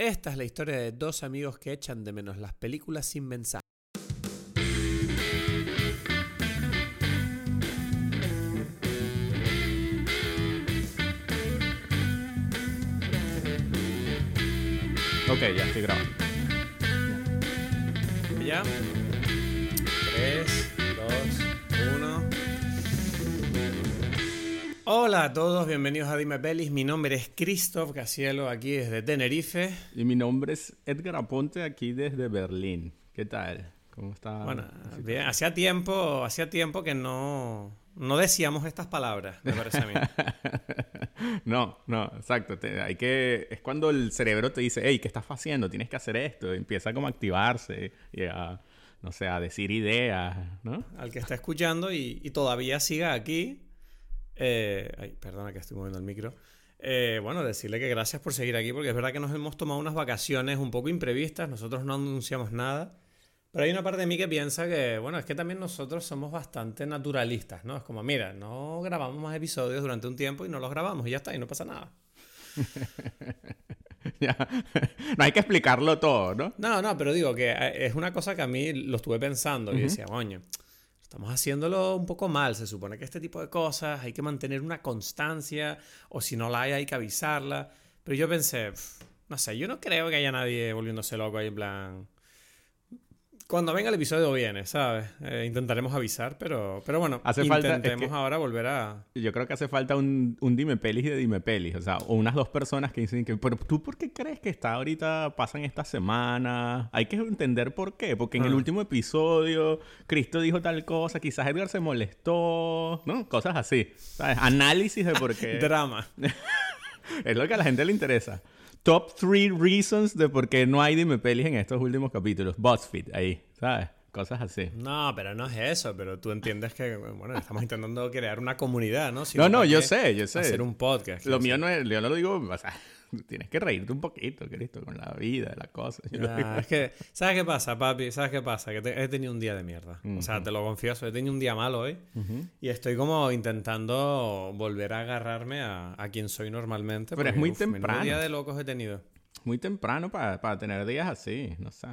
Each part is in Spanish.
Esta es la historia de dos amigos que echan de menos las películas sin mensaje. Ok, ya estoy grabando. ¿Ya? 3, Hola a todos, bienvenidos a Dime Pelis. Mi nombre es Christoph Casielo, aquí desde Tenerife. Y mi nombre es Edgar Aponte, aquí desde Berlín. ¿Qué tal? ¿Cómo está? Bueno, bien, hacía tiempo, hacía tiempo que no, no decíamos estas palabras, me parece a mí. no, no, exacto. Te- hay que, es cuando el cerebro te dice, hey, ¿qué estás haciendo? Tienes que hacer esto. Y empieza como a activarse y a, no sé, a decir ideas, ¿no? Al que está escuchando y, y todavía siga aquí. Eh, ay, perdona que estoy moviendo el micro. Eh, bueno, decirle que gracias por seguir aquí, porque es verdad que nos hemos tomado unas vacaciones un poco imprevistas, nosotros no anunciamos nada, pero hay una parte de mí que piensa que, bueno, es que también nosotros somos bastante naturalistas, ¿no? Es como, mira, no grabamos más episodios durante un tiempo y no los grabamos y ya está, y no pasa nada. Ya. no hay que explicarlo todo, ¿no? No, no, pero digo que eh, es una cosa que a mí lo estuve pensando y decía, coño, estamos haciéndolo un poco mal. Se supone que este tipo de cosas hay que mantener una constancia o si no la hay hay que avisarla. Pero yo pensé, "Pf, no sé, yo no creo que haya nadie volviéndose loco ahí en plan... Cuando venga el episodio viene, ¿sabes? Eh, intentaremos avisar, pero, pero bueno, Hace falta- es intentemos que- ahora volver a... Yo creo que hace falta un, un dime pelis de dime pelis. O sea, o unas dos personas que dicen que, pero tú por qué crees que está ahorita, pasan esta semana? Hay que entender por qué. Porque en el Ah. último episodio, Cristo dijo tal cosa, quizás Edgar se molestó, ¿no? Cosas así. ¿Sabes? Análisis de por qué. Drama. es lo que a la gente le interesa. Top 3 reasons de por qué no hay dime pelis en estos últimos capítulos. BuzzFeed, ahí, ¿sabes? Cosas así. No, pero no es eso, pero tú entiendes que, bueno, estamos intentando crear una comunidad, ¿no? Si No, no, ¿para yo sé, yo sé. Hacer un podcast. Lo mío no es, yo no lo digo, o sea, tienes que reírte un poquito, Cristo, con la vida, la cosa. Yo lo digo. Ah, es que, ¿sabes qué pasa, papi? ¿Sabes qué pasa? Que te- he tenido un día de mierda. O sea, te lo confieso, he tenido un día malo hoy. Y estoy como intentando volver a agarrarme a, a quien soy normalmente. Pero es muy uf, temprano. día de locos he tenido. Muy temprano para, para tener días así, no sé.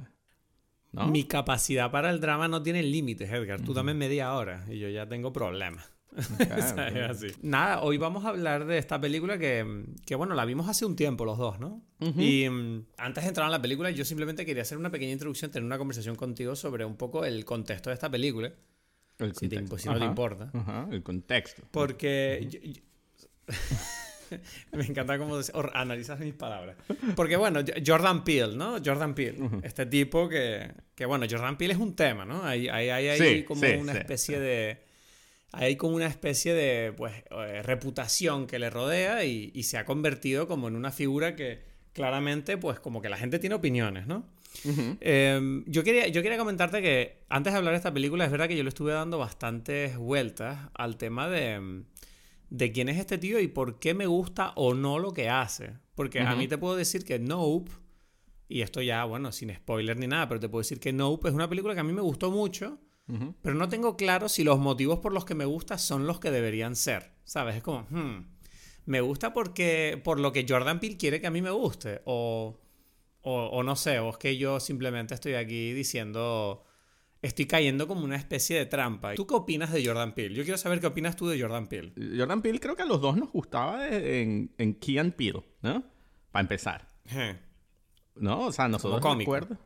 ¿No? Mi capacidad para el drama no tiene límites, Edgar. Tú dame media hora y yo ya tengo problemas. ¿Sabes? Así. Nada, hoy vamos a hablar de esta película que, que, bueno, la vimos hace un tiempo los dos, ¿no? Y mm, antes de entrar en la película, yo simplemente quería hacer una pequeña introducción, tener una conversación contigo sobre un poco el contexto de esta película. El Si, te- contexto. si no te importa. Ajá, el contexto. Porque. yo- yo- Me encanta cómo analizas mis palabras. Porque, bueno, Jordan Peele, ¿no? Jordan Peele. Este tipo que, que, bueno, Jordan Peele es un tema, ¿no? Hay, hay, hay, hay Sí, como sí, una sí. especie de. Hay como una especie de pues, eh, reputación que le rodea y, y se ha convertido como en una figura que claramente, pues, como que la gente tiene opiniones, ¿no? Eh, yo, quería, yo quería comentarte que antes de hablar de esta película, es verdad que yo le estuve dando bastantes vueltas al tema de, de quién es este tío y por qué me gusta o no lo que hace. Porque a mí te puedo decir que Nope, y esto ya, bueno, sin spoiler ni nada, pero te puedo decir que Nope es una película que a mí me gustó mucho, Pero no tengo claro si los motivos por los que me gusta son los que deberían ser. ¿Sabes? Es como, hmm, me gusta porque por lo que Jordan Peele quiere que a mí me guste. O, o, o no sé, o es que yo simplemente estoy aquí diciendo. Estoy cayendo como una especie de trampa. ¿Tú qué opinas de Jordan Peele? Yo quiero saber qué opinas tú de Jordan Peele. Jordan Peele creo que a los dos nos gustaba en, en Key and Peele, ¿no? Para empezar. ¿No? O sea, nosotros recuerdo.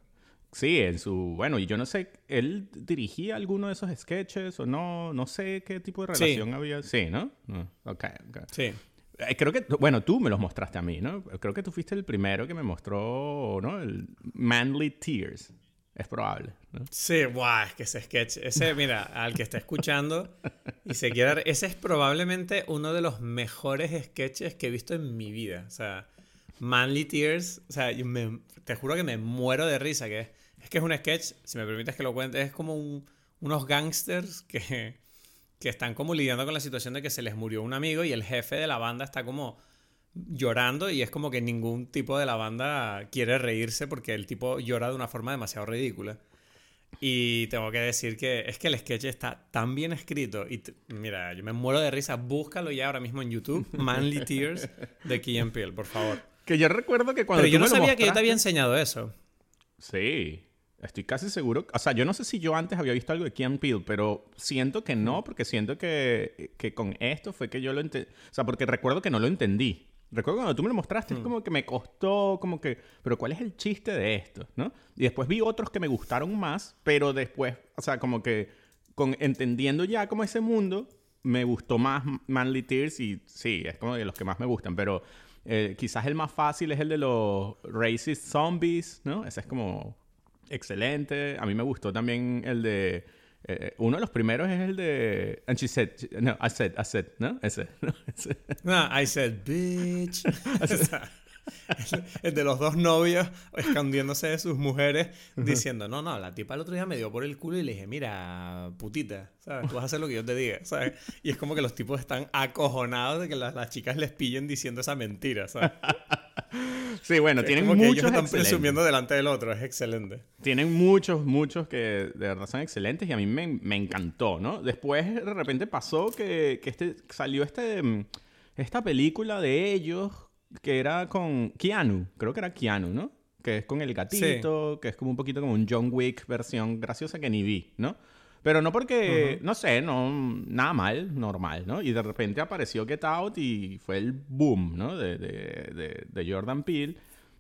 Sí, en su. Bueno, y yo no sé, ¿él dirigía alguno de esos sketches o no? No sé qué tipo de Sí. relación había. Sí, ¿no? No, Ok, ok. Sí. Eh, Creo que, bueno, tú me los mostraste a mí, ¿no? Creo que tú fuiste el primero que me mostró, ¿no? El Manly Tears. Es probable, ¿no? Sí, guau, es que ese sketch, ese, mira, al que está escuchando y se quiera, ese es probablemente uno de los mejores sketches que he visto en mi vida. O sea, Manly Tears, o sea, yo me- te juro que me muero de risa, que es, es que es un sketch, si me permites que lo cuente, es como un- unos gangsters que, que están como lidiando con la situación de que se les murió un amigo y el jefe de la banda está como llorando y es como que ningún tipo de la banda quiere reírse porque el tipo llora de una forma demasiado ridícula. Y tengo que decir que es que el sketch está tan bien escrito. Y mira, yo me muero de risa. Búscalo ya ahora mismo en YouTube. Manly Tears de Key and Peele, por favor. que yo recuerdo que cuando Pero yo no me sabía que yo te había enseñado eso. Sí, estoy casi seguro. O sea, yo no sé si yo antes había visto algo de Key Peele, pero siento que no, porque siento que, que con esto fue que yo lo entendí. O sea, porque recuerdo que no lo entendí. Recuerdo cuando tú me lo mostraste, es como que me costó, como que, pero ¿cuál es el chiste de esto? ¿No? Y después vi otros que me gustaron más, pero después, o sea, como que con, entendiendo ya como ese mundo, me gustó más Manly Tears y sí, es como de los que más me gustan, pero eh, quizás el más fácil es el de los Racist Zombies, ¿no? Ese es como excelente. A mí me gustó también el de... eh, uno de los primeros es el de... And she said... No, I said, I said, ¿no? Ese, ¿no? Ese. No, I said, bitch. el, de los dos novios escondiéndose de sus mujeres diciendo, no, no, la tipa el otro día me dio por el culo y le dije, mira, putita, ¿sabes? Tú vas a hacer lo que yo te diga, ¿sabes? Y es como que los tipos están acojonados de que las, las chicas les pillen diciendo esa mentira, ¿sabes? Sí, bueno, Es tienen como que ellos muchos están excelentes. presumiendo delante del otro, es excelente. Tienen muchos, muchos que de verdad son excelentes y a mí me, me encantó, ¿no? Después de repente pasó que, que este, salió este, mm, esta película de ellos que era con Keanu, creo que era Keanu, ¿no? Que es con el gatito, que es como un poquito como un John Wick versión graciosa que ni vi, ¿no? Pero no porque, no sé, no, nada mal, normal, ¿no? Y de repente apareció Get Out y fue el boom, ¿no? De, de, de, de Jordan Peele,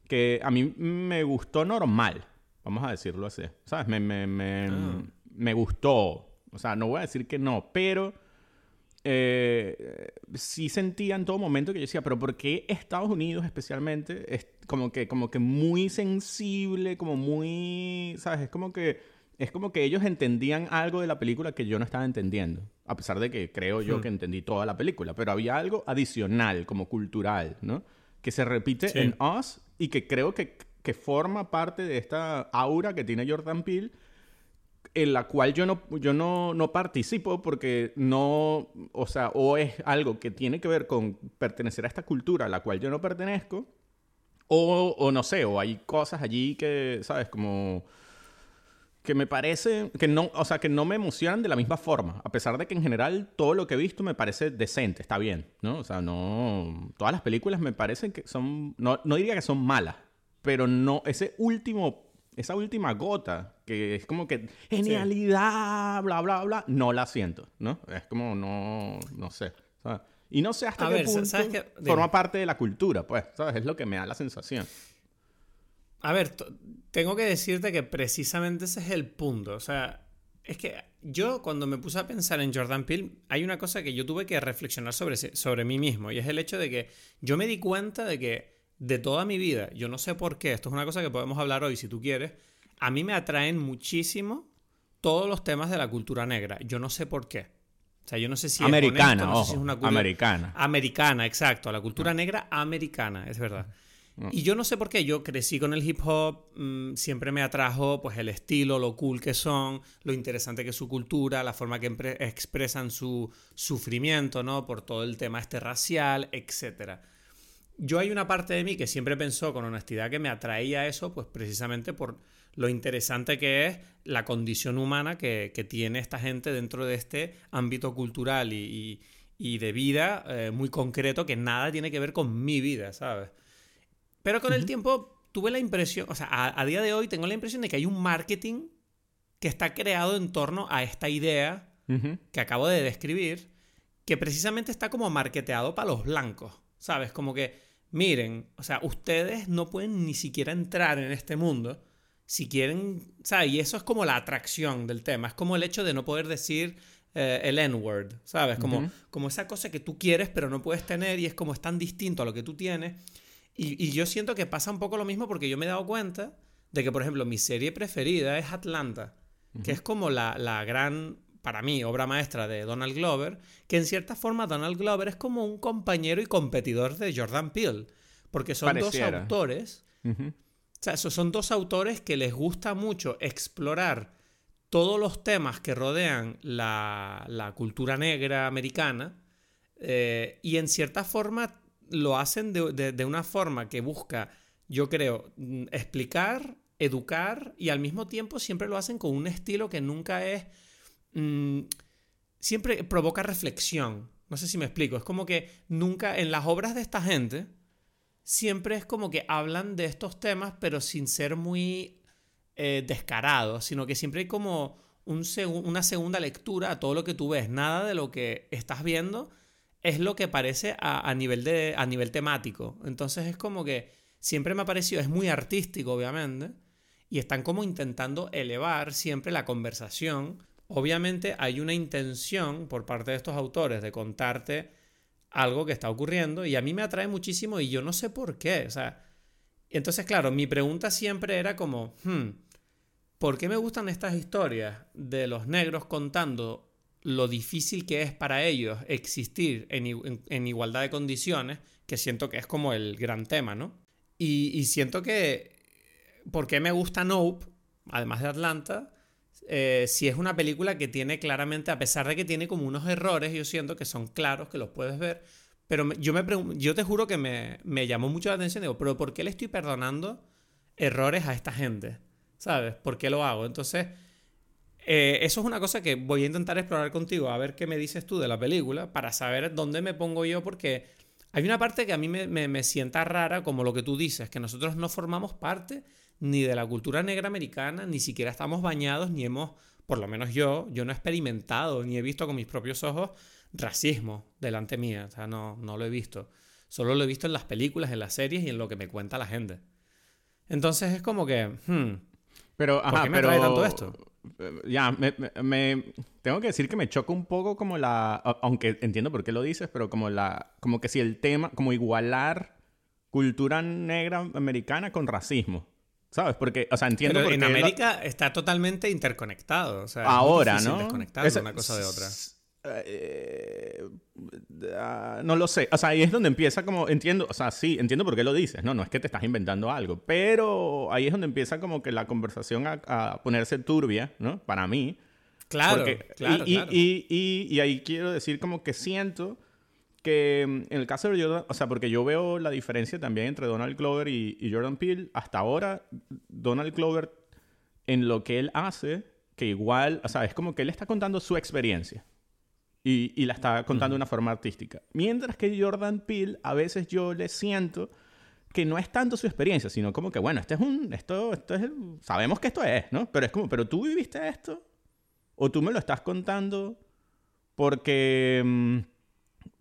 que a mí me gustó normal, vamos a decirlo así, ¿sabes? Me, me, me, Ah. me gustó, o sea, no voy a decir que no, pero eh, sí sentía en todo momento que yo decía, pero ¿por qué Estados Unidos especialmente es como que, como que muy sensible, como muy, ¿sabes? Es como que es como que ellos entendían algo de la película que yo no estaba entendiendo, a pesar de que creo yo Hmm. que entendí toda la película, pero había algo adicional, como cultural, ¿no? Que se repite Sí. en Us y que creo que, que forma parte de esta aura que tiene Jordan Peele en la cual yo no, yo no, no participo porque no, o sea, o es algo que tiene que ver con pertenecer a esta cultura a la cual yo no pertenezco, o, o no sé, o hay cosas allí que, ¿sabes? Como que me parece que no, o sea, que no me emocionan de la misma forma, a pesar de que en general todo lo que he visto me parece decente, está bien, ¿no? O sea, no, todas las películas me parecen que son, no, no diría que son malas, pero no, ese último, esa última gota, que es como que genialidad, bla, bla, bla, no la siento, ¿no? Es como, no, no sé, ¿sabes? Y no sé hasta A qué ver, punto ¿sabes qué? Dime. forma parte de la cultura, pues, ¿sabes? Es lo que me da la sensación. A ver, tengo que decirte que precisamente ese es el punto. O sea, es que yo cuando me puse a pensar en Jordan Peele, hay una cosa que yo tuve que reflexionar sobre, sobre mí mismo. Y es el hecho de que yo me di cuenta de que de toda mi vida, yo no sé por qué, esto es una cosa que podemos hablar hoy si tú quieres, a mí me atraen muchísimo todos los temas de la cultura negra. Yo no sé por qué. O sea, yo no sé si es americana, honesto, no sé ojo, si es una curio- americana. Americana, exacto. La cultura negra americana, es verdad. Y yo no sé por qué, yo crecí con el hip hop, mm, siempre me atrajo pues el estilo, lo cool que son, lo interesante que es su cultura, la forma que expresan su sufrimiento, ¿no? Por todo el tema este racial, etcétera. Yo hay una parte de mí que siempre pensó con honestidad que me atraía eso, pues precisamente por lo interesante que es la condición humana que, que tiene esta gente dentro de este ámbito cultural y, y- y de vida eh, muy concreto que nada tiene que ver con mi vida, ¿sabes? Pero con el tiempo tuve la impresión, o sea, a, a día de hoy tengo la impresión de que hay un marketing que está creado en torno a esta idea que acabo de describir, que precisamente está como marketeado para los blancos, ¿sabes? Como que, miren, o sea, ustedes no pueden ni siquiera entrar en este mundo si quieren, ¿sabes? Y eso es como la atracción del tema, es como el hecho de no poder decir eh, el N-word, ¿sabes? Como, Ujú. como esa cosa que tú quieres pero no puedes tener y es como es tan distinto a lo que tú tienes. Y, y yo siento que pasa un poco lo mismo porque yo me he dado cuenta de que, por ejemplo, mi serie preferida es Atlanta, que es como la, la gran, para mí, obra maestra de Donald Glover, que en cierta forma Donald Glover es como un compañero y competidor de Jordan Peele, porque son Pareciera. dos autores, o sea, son dos autores que les gusta mucho explorar todos los temas que rodean la, la cultura negra americana eh, y en cierta forma lo hacen de, de- de una forma que busca, yo creo, mm, explicar, educar y al mismo tiempo siempre lo hacen con un estilo que nunca es... mm, siempre provoca reflexión. No sé si me explico. Es como que nunca en las obras de esta gente siempre es como que hablan de estos temas, pero sin ser muy eh, descarados, sino que siempre hay como un una segunda lectura a todo lo que tú ves. Nada de lo que estás viendo es lo que parece a, nivel, de, a nivel temático. Entonces es como que siempre me ha parecido, es muy artístico obviamente, y están como intentando elevar siempre la conversación. Obviamente hay una intención por parte de estos autores de contarte algo que está ocurriendo y a mí me atrae muchísimo y yo no sé por qué. O sea, entonces claro, mi pregunta siempre era como, hmm, ¿por qué me gustan estas historias de los negros contando lo difícil que es para ellos existir en, igualdad de condiciones, que siento que es como el gran tema, ¿no? Y, siento que, ¿por qué me gusta Nope, además de Atlanta? Eh, si es una película que tiene claramente, a pesar de que tiene como unos errores, yo siento que son claros, que los puedes ver, pero yo, me yo te juro que me, me llamó mucho la atención, digo, pero ¿por qué le estoy perdonando errores a esta gente? ¿Sabes? ¿Por qué lo hago? Entonces eh, eso es una cosa que voy a intentar explorar contigo, a ver qué me dices tú de la película, para saber dónde me pongo yo, porque hay una parte que a mí me, sienta rara, como lo que tú dices, que nosotros no formamos parte ni de la cultura negra americana, ni siquiera estamos bañados, ni hemos, por lo menos yo, yo no he experimentado, ni he visto con mis propios ojos racismo delante mía, o sea, no, no lo he visto. Solo lo he visto en las películas, en las series y en lo que me cuenta la gente. Entonces es como que, hmm, pero, ¿por qué me trae tanto esto? Eh, ya, me, tengo que decir que me choca un poco como la, aunque entiendo por qué lo dices, pero como la, como que si el tema, como igualar cultura negra americana con racismo. ¿Sabes? Porque, o sea, entiendo Pero en América está totalmente interconectado. O sea, ahora, ¿no? Es una cosa de otra. Eh, no lo sé. O sea, ahí es donde empieza como, entiendo, o sea, sí, entiendo por qué lo dices, ¿no? No es que te estás inventando algo, pero ahí es donde empieza como que la conversación a, ponerse turbia, ¿no? Para mí. Claro, claro, y, Y, y, ahí quiero decir como que siento que mm, en el caso de Jordan, o sea, porque yo veo la diferencia también entre Donald Glover y, y Jordan Peele. Hasta ahora, Donald Glover, en lo que él hace, que igual, o sea, es como que él está contando su experiencia y, la está contando de una forma artística. Mientras que Jordan Peele, a veces yo le siento que no es tanto su experiencia, sino como que, bueno, este es un, esto, esto es, sabemos que esto es, ¿no? Pero es como, pero tú viviste esto, o tú me lo estás contando porque, mm,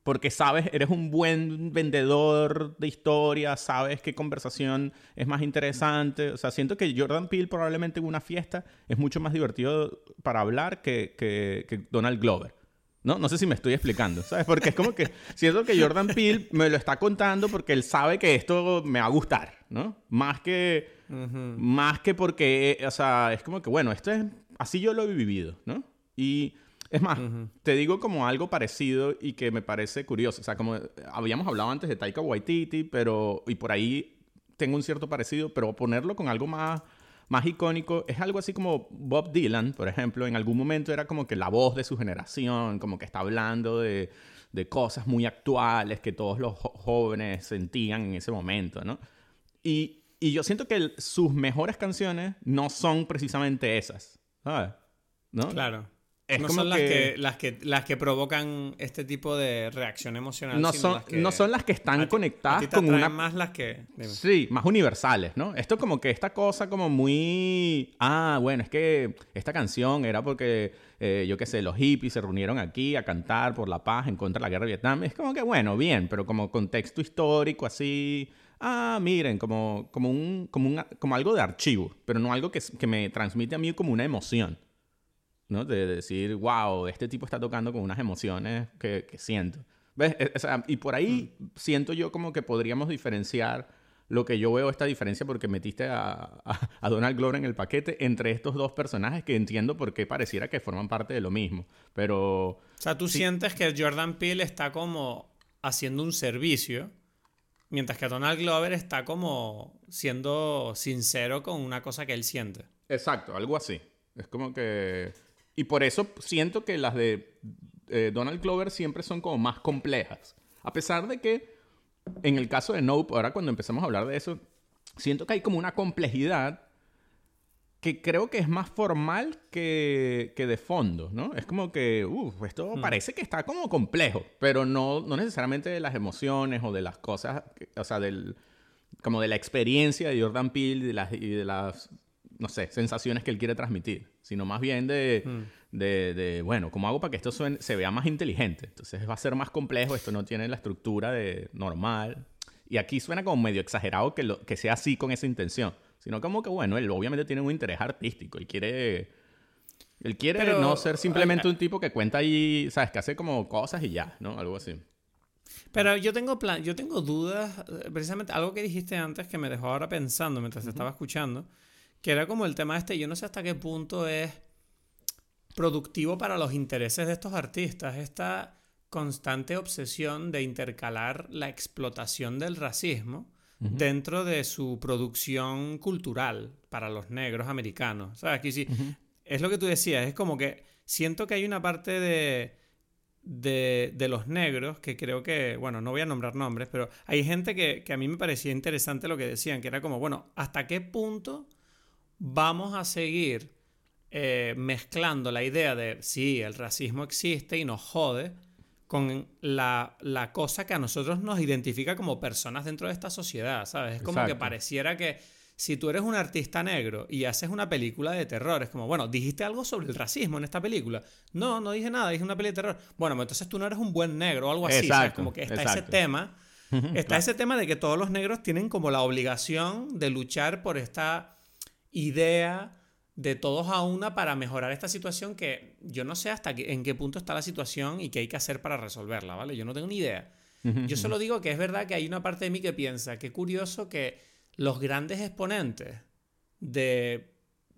porque sabes, eres un buen vendedor de historias, sabes qué conversación es más interesante. O sea, siento que Jordan Peele probablemente en una fiesta es mucho más divertido para hablar que, que Donald Glover. ¿No? No sé si me estoy explicando, ¿sabes? Porque es como que siento que Jordan Peele me lo está contando porque él sabe que esto me va a gustar, ¿no? Más que, más que porque, o sea, es como que, bueno, esto es, así yo lo he vivido, ¿no? Y es más, te digo como algo parecido y que me parece curioso, o sea, como habíamos hablado antes de Taika Waititi, pero, y por ahí tengo un cierto parecido, pero ponerlo con algo más más icónico es algo así como Bob Dylan, por ejemplo, en algún momento era como que la voz de su generación, como que está hablando de, de cosas muy actuales que todos los jóvenes sentían en ese momento, ¿no? Y, y yo siento que sus mejores canciones no son precisamente esas, ¿sabes? ¿No? Claro no son las que... las que las que provocan este tipo de reacción emocional. No, son, no son las que están conectadas con una. más las que. Sí, más universales, ¿no? Esto como que esta cosa como muy. Ah, bueno, es que esta canción era porque, eh, yo qué sé, los hippies se reunieron aquí a cantar por la paz en contra de la guerra de Vietnam. Es como que, bueno, bien, pero como contexto histórico así. Ah, miren, como, como, un, como, un, como algo de archivo, pero no algo que, que me transmite a mí como una emoción. ¿No? De decir, wow, este tipo está tocando con unas emociones que, siento. ¿Ves? E, y por ahí mm. siento yo como que podríamos diferenciar lo que yo veo esta diferencia porque metiste a, a, Donald Glover en el paquete entre estos dos personajes que entiendo por qué pareciera que forman parte de lo mismo. Pero... O sea, tú sientes que Jordan Peele está como haciendo un servicio, mientras que Donald Glover está como siendo sincero con una cosa que él siente. Exacto, algo así. Es como que y por eso siento que las de eh, Donald Glover siempre son como más complejas. A pesar de que en el caso de Nope, ahora cuando empezamos a hablar de eso, siento que hay como una complejidad que creo que es más formal que, que de fondo, ¿no? Es como que, uff, esto hmm. parece que está como complejo, pero no, no necesariamente de las emociones o de las cosas, o sea, del, como de la experiencia de Jordan Peele y de las, y de las no sé, sensaciones que él quiere transmitir, sino más bien de, mm. de, de, bueno, ¿cómo hago para que esto se vea más inteligente? Entonces va a ser más complejo, esto no tiene la estructura de normal. Y aquí suena como medio exagerado que, lo, que sea así con esa intención, sino como que, bueno, él obviamente tiene un interés artístico, él quiere... Él quiere no ser simplemente un tipo que cuenta ahí, ¿sabes? Que hace como cosas y ya, ¿no? Algo así. Pero yo tengo plan, yo tengo dudas, eh, precisamente algo que dijiste antes que me dejó ahora pensando mientras estaba escuchando, que era como el tema este, yo no sé hasta qué punto es productivo para los intereses de estos artistas, esta constante obsesión de intercalar la explotación del racismo dentro de su producción cultural para los negros americanos. ¿Sabes? Aquí sí, es lo que tú decías, es como que siento que hay una parte de, de, los negros que creo que, bueno, no voy a nombrar nombres, pero hay gente que, que a mí me parecía interesante lo que decían, que era como, bueno, ¿hasta qué punto vamos a seguir eh, mezclando la idea de, sí, el racismo existe y nos jode, con la, cosa que a nosotros nos identifica como personas dentro de esta sociedad, ¿sabes? Es como que pareciera que si tú eres un artista negro y haces una película de terror, es como, bueno, dijiste algo sobre el racismo en esta película. No, no dije nada, dije una película de terror. Bueno, entonces tú no eres un buen negro o algo así. ¿sabes? Como que está ese tema. Está ese tema de que todos los negros tienen como la obligación de luchar por esta idea de todos a una para mejorar esta situación que yo no sé hasta en qué punto está la situación y qué hay que hacer para resolverla, ¿vale? Yo no tengo ni idea. Yo solo digo que es verdad que hay una parte de mí que piensa, qué curioso que los grandes exponentes de,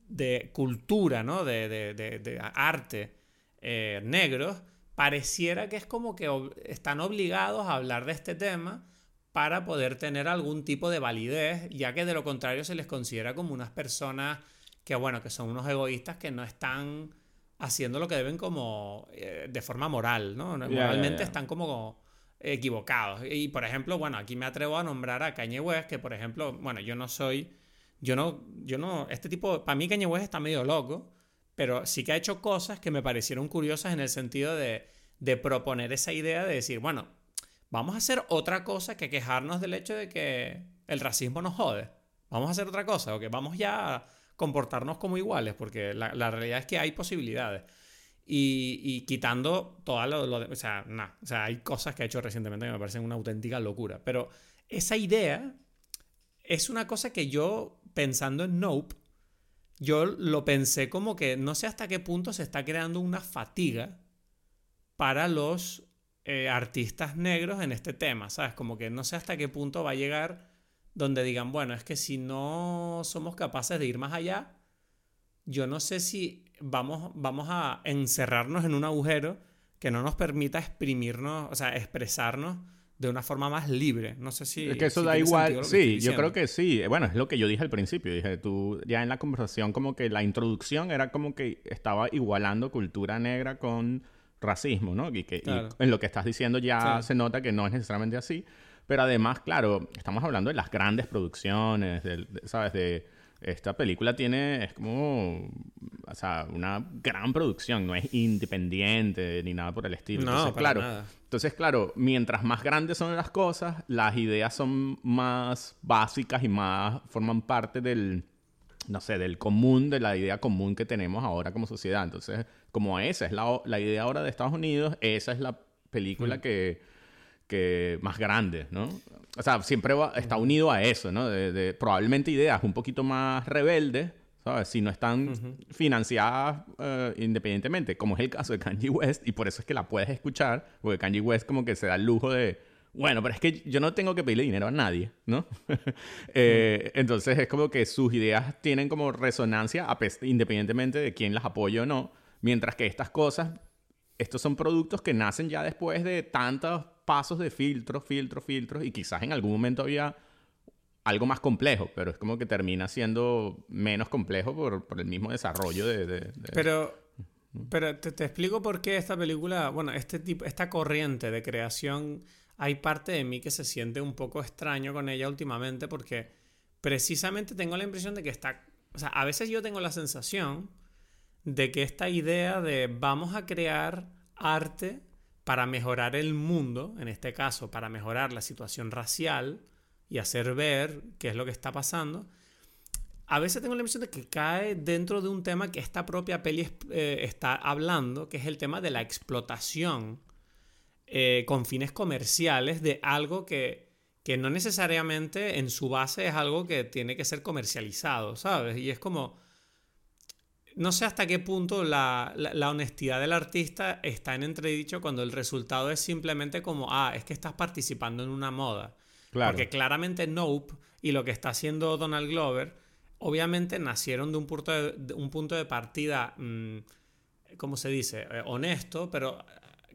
de cultura, ¿no? De, de, de arte eh, negros, pareciera que es como que están obligados a hablar de este tema para poder tener algún tipo de validez, ya que de lo contrario se les considera como unas personas que bueno, que son unos egoístas que no están haciendo lo que deben como eh, de forma moral, ¿no? Moralmente están como equivocados. Y por ejemplo, bueno, aquí me atrevo a nombrar a Kanye West, que por ejemplo, bueno, yo no soy, yo no, yo no, este tipo, para mí Kanye West está medio loco, pero sí que ha hecho cosas que me parecieron curiosas en el sentido de, de proponer esa idea de decir, bueno, vamos a hacer otra cosa que quejarnos del hecho de que el racismo nos jode. Vamos a hacer otra cosa, o que vamos ya a comportarnos como iguales, porque la, realidad es que hay posibilidades. Y, quitando toda lo, o sea, nada, o sea, hay cosas que ha hecho recientemente que me parecen una auténtica locura. Pero esa idea es una cosa que yo, pensando en Nope, yo lo pensé como que no sé hasta qué punto se está creando una fatiga para los eh, artistas negros en este tema, ¿sabes? Como que no sé hasta qué punto va a llegar donde digan, bueno, es que si no somos capaces de ir más allá, yo no sé si vamos, vamos a encerrarnos en un agujero que no nos permita exprimirnos, o sea, expresarnos de una forma más libre. No sé si... Es que eso da igual. Sí, yo creo que sí. Bueno, es lo que yo dije al principio. Dije, tú ya en la conversación como que la introducción era como que estaba igualando cultura negra con racismo, ¿no? Y que en lo que estás diciendo ya se nota que no es necesariamente así. Pero además, claro, estamos hablando de las grandes producciones, ¿sabes? De esta película tiene, es como, o sea, una gran producción, no es independiente ni nada por el estilo. No, entonces, claro, entonces, claro, mientras más grandes son las cosas, las ideas son más básicas y más forman parte del, no sé, del común, de la idea común que tenemos ahora como sociedad. Entonces, como esa es la, la idea ahora de Estados Unidos, esa es la película mm. que que más grande, ¿no? O sea, siempre está unido a eso, ¿no? De, probablemente ideas un poquito más rebeldes, ¿sabes? Si no están financiadas eh, independientemente, como es el caso de Kanye West, y por eso es que la puedes escuchar, porque Kanye West como que se da el lujo de, bueno, pero es que yo no tengo que pedirle dinero a nadie, ¿no? Eh, entonces es como que sus ideas tienen como resonancia independientemente de quién las apoye o no, mientras que estas cosas, estos son productos que nacen ya después de tantos pasos de filtros, filtros, filtros, y quizás en algún momento había algo más complejo, pero es como que termina siendo menos complejo por, el mismo desarrollo de... Pero, pero te, te, explico por qué esta película, bueno, este tipo, esta corriente de creación, hay parte de mí que se siente un poco extraño con ella últimamente porque precisamente tengo la impresión de que está, o sea, a veces yo tengo la sensación de que esta idea de vamos a crear arte para mejorar el mundo, en este caso para mejorar la situación racial y hacer ver qué es lo que está pasando, a veces tengo la impresión de que cae dentro de un tema que esta propia peli eh, está hablando, que es el tema de la explotación eh, con fines comerciales de algo que, que no necesariamente en su base es algo que tiene que ser comercializado, ¿sabes? Y es como no sé hasta qué punto la, honestidad del artista está en entredicho cuando el resultado es simplemente como, ah, es que estás participando en una moda. Porque claramente Nope y lo que está haciendo Donald Glover, obviamente nacieron de un punto de, un punto de partida, mm, ¿cómo se dice? Eh, honesto, pero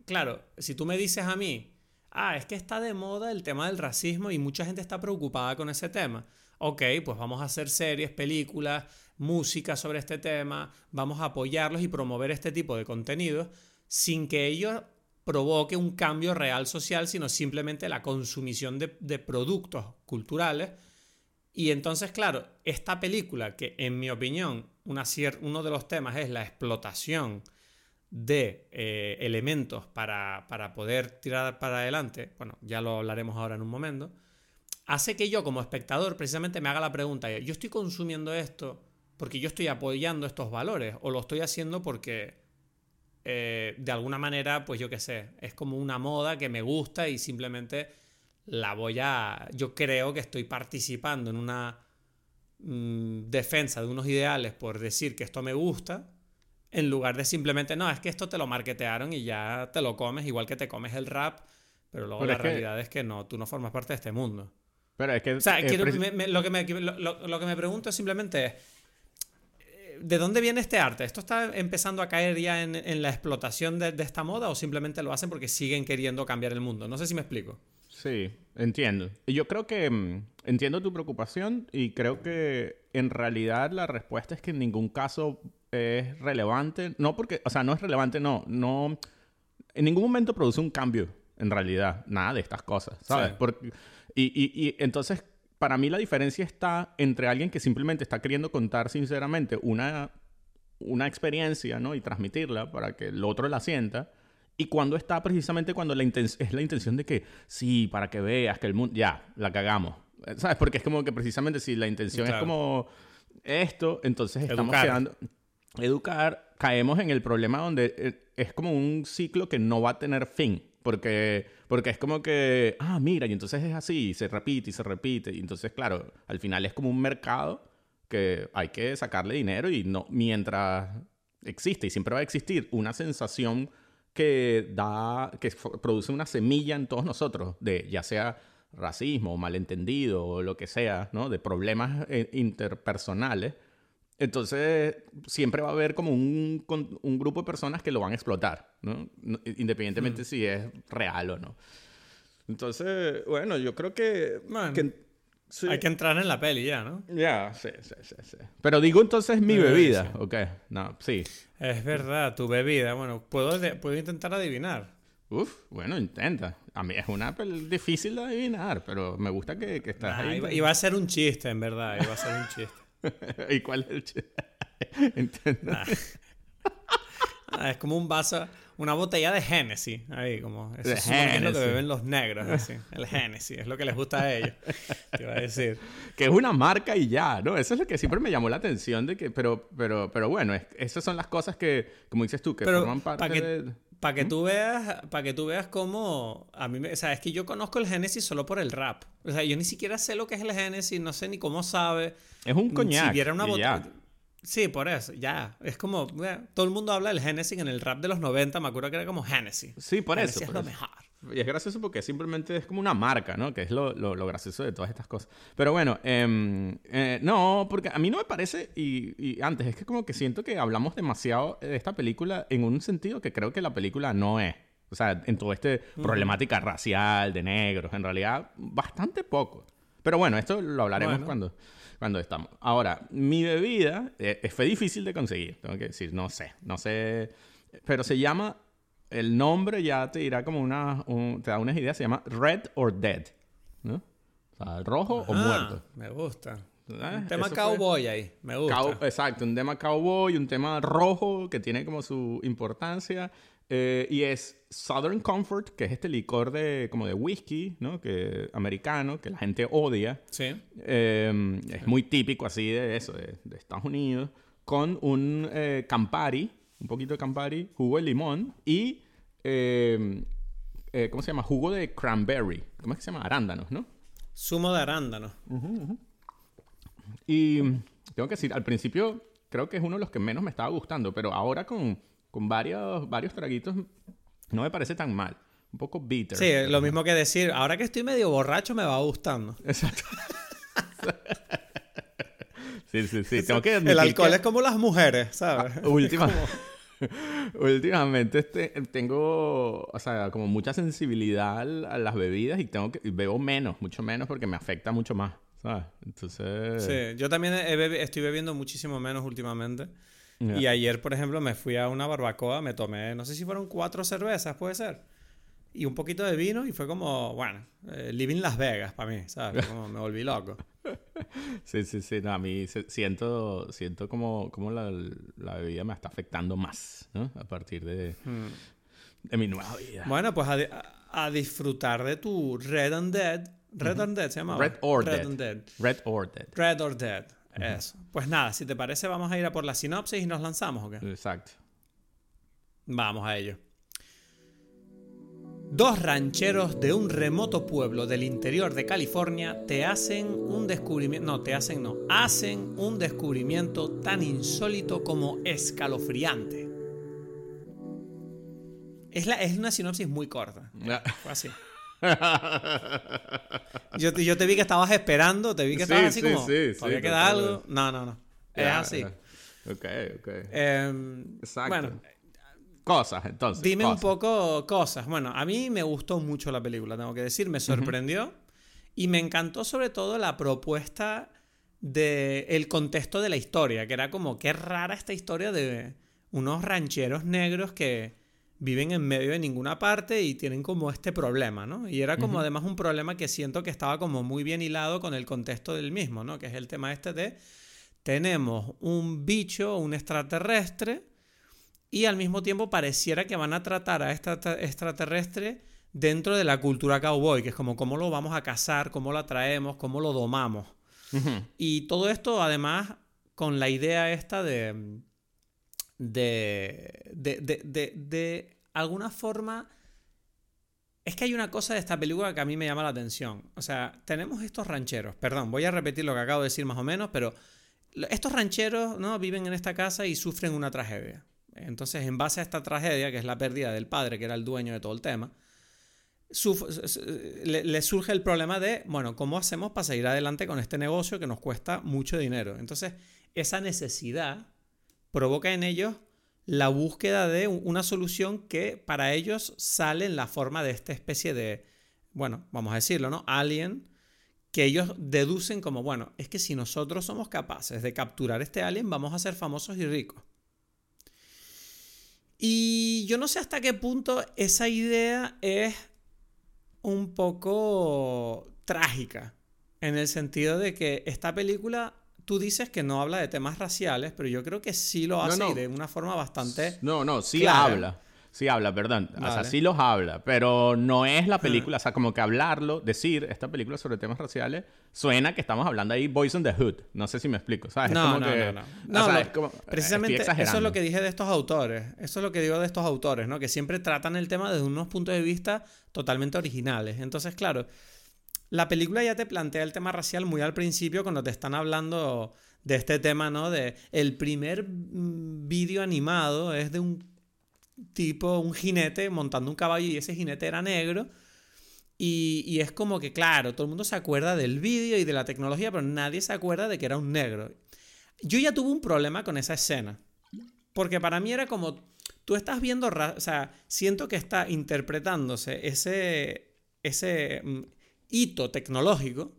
claro, si tú me dices a mí, ah, es que está de moda el tema del racismo y mucha gente está preocupada con ese tema. Ok, pues vamos a hacer series, películas, música sobre este tema, vamos a apoyarlos y promover este tipo de contenidos sin que ello provoque un cambio real social, sino simplemente la consumición de, productos culturales. Y entonces, claro, esta película, que en mi opinión uno de los temas es la explotación de eh, elementos para, para, poder tirar para adelante, bueno, ya lo hablaremos ahora en un momento, hace que yo como espectador precisamente me haga la pregunta, yo estoy consumiendo esto porque yo estoy apoyando estos valores o lo estoy haciendo porque eh, de alguna manera, pues yo qué sé, es como una moda que me gusta y simplemente la voy a... Yo creo que estoy participando en una mm, defensa de unos ideales por decir que esto me gusta, en lugar de simplemente, no, es que esto te lo marketearon y ya te lo comes, igual que te comes el rap, pero luego la realidad es que no, tú no formas parte de este mundo. Pero es que... O sea, lo, que me, lo que me pregunto simplemente es ¿de dónde viene este arte? ¿Esto está empezando a caer ya en, la explotación de, esta moda o simplemente lo hacen porque siguen queriendo cambiar el mundo? No sé si me explico. Sí, entiendo. Yo creo que mm, entiendo tu preocupación y creo que en realidad la respuesta es que en ningún caso es relevante. No porque, o sea, no es relevante, no, no. En ningún momento produce un cambio, en realidad, nada de estas cosas, ¿sabes? Porque, y, y entonces para mí la diferencia está entre alguien que simplemente está queriendo contar sinceramente una, una experiencia, ¿no? Y transmitirla para que el otro la sienta. Y cuando está precisamente cuando la es la intención de que, sí, para que veas que el mundo, ya, la cagamos. ¿Sabes? Porque es como que precisamente si la intención es como esto, entonces estamos quedando... Educar, caemos en el problema donde eh, es como un ciclo que no va a tener fin. Porque, porque es como que, ah, mira, y entonces es así, y se repite y se repite. Y entonces, claro, al final es como un mercado que hay que sacarle dinero y no, mientras existe y siempre va a existir una sensación que da, que produce una semilla en todos nosotros, de ya sea racismo, malentendido o lo que sea, ¿no? De problemas eh, interpersonales entonces, siempre va a haber como un, un, grupo de personas que lo van a explotar, ¿no? Independientemente mm. si es real o no. Entonces, bueno, yo creo que... Hay que entrar en la peli ya, ¿no? Ya, sí, sí, sí, sí, Pero digo entonces mi bebida, ok. No, sí. Es verdad, tu bebida. Bueno, puedo, puedo intentar adivinar. Uf, bueno, intenta. A mí es una difícil de adivinar, pero me gusta que, que estás ahí. Y va a ser un chiste, en verdad. Iba a ser un chiste. ¿Y cuál es el chiste? Ah, es como un vaso, una botella de Genesis. Ahí, como. Eso es lo que beben los negros. Así. El Genesis, es lo que les gusta a ellos. Te iba a decir. Que es una marca y ya, ¿no? Eso es lo que siempre me llamó la atención. de que Pero, pero, pero bueno, esas son las cosas que, como dices tú, que forman parte de. Para que, ¿Mm? tú veas, para que tú veas cómo... A mí, o sea, es que yo conozco el Genesis solo por el rap. O sea, yo ni siquiera sé lo que es el Genesis, no sé ni cómo sabe. Es un coñac. Si viera una botella... Sí, por eso, ya. Es como, todo el mundo habla del Genesis en el rap de los 90, me acuerdo que era como Genesis. Sí, por eso. es lo mejor. Y es gracioso porque simplemente es como una marca, ¿no? Que es lo, lo, gracioso de todas estas cosas. Pero bueno, em, eh, no, porque a mí no me parece, y, antes, es que como que siento que hablamos demasiado de esta película en un sentido que creo que la película no es. O sea, en toda esta problemática racial, de negros, en realidad, bastante poco. Pero bueno, esto lo hablaremos cuando, cuando estamos. Ahora, mi bebida eh, fue difícil de conseguir, tengo que decir, no sé, no sé, pero se llama el nombre ya te dirá como una, te da unas ideas, se llama Red or Dead, ¿no? O sea, rojo o muerto. Me gusta. Ah, un tema cowboy ahí, me gusta. exacto, un tema cowboy, un tema rojo que tiene como su importancia. Eh, y es Southern Comfort, que es este licor de como de whisky, ¿no? Que americano, que la gente odia. Sí. Eh, es muy típico así de eso, de, de Estados Unidos, con un eh, Campari, un poquito de Campari, jugo de limón y, eh, eh, ¿cómo se llama? Jugo de cranberry. ¿Cómo es que se llama? Arándanos, ¿no? Zumo de arándano. Y tengo que decir, al principio creo que es uno de los que menos me estaba gustando, pero ahora con, con varios, varios traguitos no me parece tan mal. Un poco bitter. Sí, lo mismo que decir, ahora que estoy medio borracho me va gustando. Exacto. sí, sí, sí. Tengo que El alcohol que- es como las mujeres, ¿sabes? Última- Últimamente este, tengo, o sea, como mucha sensibilidad a las bebidas y tengo que y bebo menos, mucho menos porque me afecta mucho más, ¿sabes? Entonces, Sí, yo también he bebi- estoy bebiendo muchísimo menos últimamente. Ya. Y ayer, por ejemplo, me fui a una barbacoa, me tomé, no sé si fueron cuatro cervezas, puede ser. Y un poquito de vino y fue como, bueno, eh, living Las Vegas para mí, ¿sabes? Como me volví loco. sí, sí, sí, no, a mí siento, siento como, como la, la bebida me está afectando más, ¿no? A partir de, de mi nueva vida. Bueno, pues a- a disfrutar de tu Red and Dead. Red and Dead se llama. Red or Red Dead. and Dead. Red or Dead. Red or Dead. Eso. Pues nada, si te parece, vamos a ir a por la sinopsis y nos lanzamos, ¿o qué? Exacto. Vamos a ello. Dos rancheros de un remoto pueblo del interior de California te hacen un descubrimiento, no, te hacen no, hacen un descubrimiento tan insólito como escalofriante. Es, la, es una sinopsis muy corta. Fue así. Yo, te- yo te vi que estabas esperando, te vi que Sí, estabas así sí, como, sí, sí, ¿todavía queda totalmente. algo? No, no, no. Es así. Ok, ok. Em, Exacto. Bueno, Cosas, entonces. Dime un poco cosas. Bueno, a mí me gustó mucho la película, tengo que decir, me sorprendió y me encantó sobre todo la propuesta de el contexto de la historia, que era como qué rara esta historia de unos rancheros negros que viven en medio de ninguna parte y tienen como este problema, ¿no? Y era como además un problema que siento que estaba como muy bien hilado con el contexto del mismo, ¿no? Que es el tema este de tenemos un bicho, un extraterrestre, y al mismo tiempo pareciera que van a tratar a esta tra- extraterrestre dentro de la cultura cowboy, que es como cómo lo vamos a cazar, cómo lo atraemos, cómo lo domamos. Y todo esto además con la idea esta de de, de, de, de, de alguna forma... Es que hay una cosa de esta película que a mí me llama la atención. O sea, tenemos estos rancheros, perdón, voy a repetir lo que acabo de decir más o menos, pero estos rancheros ¿no? viven en esta casa y sufren una tragedia. Entonces, en base a esta tragedia, que es la pérdida del padre, que era el dueño de todo el tema, le surge el problema de, bueno, ¿cómo hacemos para seguir adelante con este negocio que nos cuesta mucho dinero? Entonces, esa necesidad provoca en ellos la búsqueda de una solución que para ellos sale en la forma de esta especie de, bueno, vamos a decirlo, ¿no? Alien, que ellos deducen como, bueno, es que si nosotros somos capaces de capturar este alien, vamos a ser famosos y ricos. Y yo no sé hasta qué punto esa idea es un poco trágica, en el sentido de que esta película, tú dices que no habla de temas raciales, pero yo creo que sí lo hace no. y de una forma bastante... No, no, sí Clara. habla. Sí habla, perdón. O sea, sí los habla, pero no es la película. O sea, como que hablarlo, decir esta película sobre temas raciales, suena que estamos hablando ahí Boys in the Hood. No sé si me explico. ¿sabes? Es No, como no, que- no, no. o No, sea, lo- es como- precisamente eso es lo que dije de estos autores. Eso es lo que digo de estos autores, ¿no? Que siempre tratan el tema desde unos puntos de vista totalmente originales. Entonces, claro, la película ya te plantea el tema racial muy al principio cuando te están hablando de este tema, ¿no? De el primer mm, vídeo animado es de un tipo, un jinete montando un caballo y ese jinete era negro. Y, y es como que, claro, todo el mundo se acuerda del vídeo y de la tecnología, pero nadie se acuerda de que era un negro. Yo ya tuve un problema con esa escena. Porque para mí era como, tú estás viendo, o sea, siento que está interpretándose ese, ese mm, hito tecnológico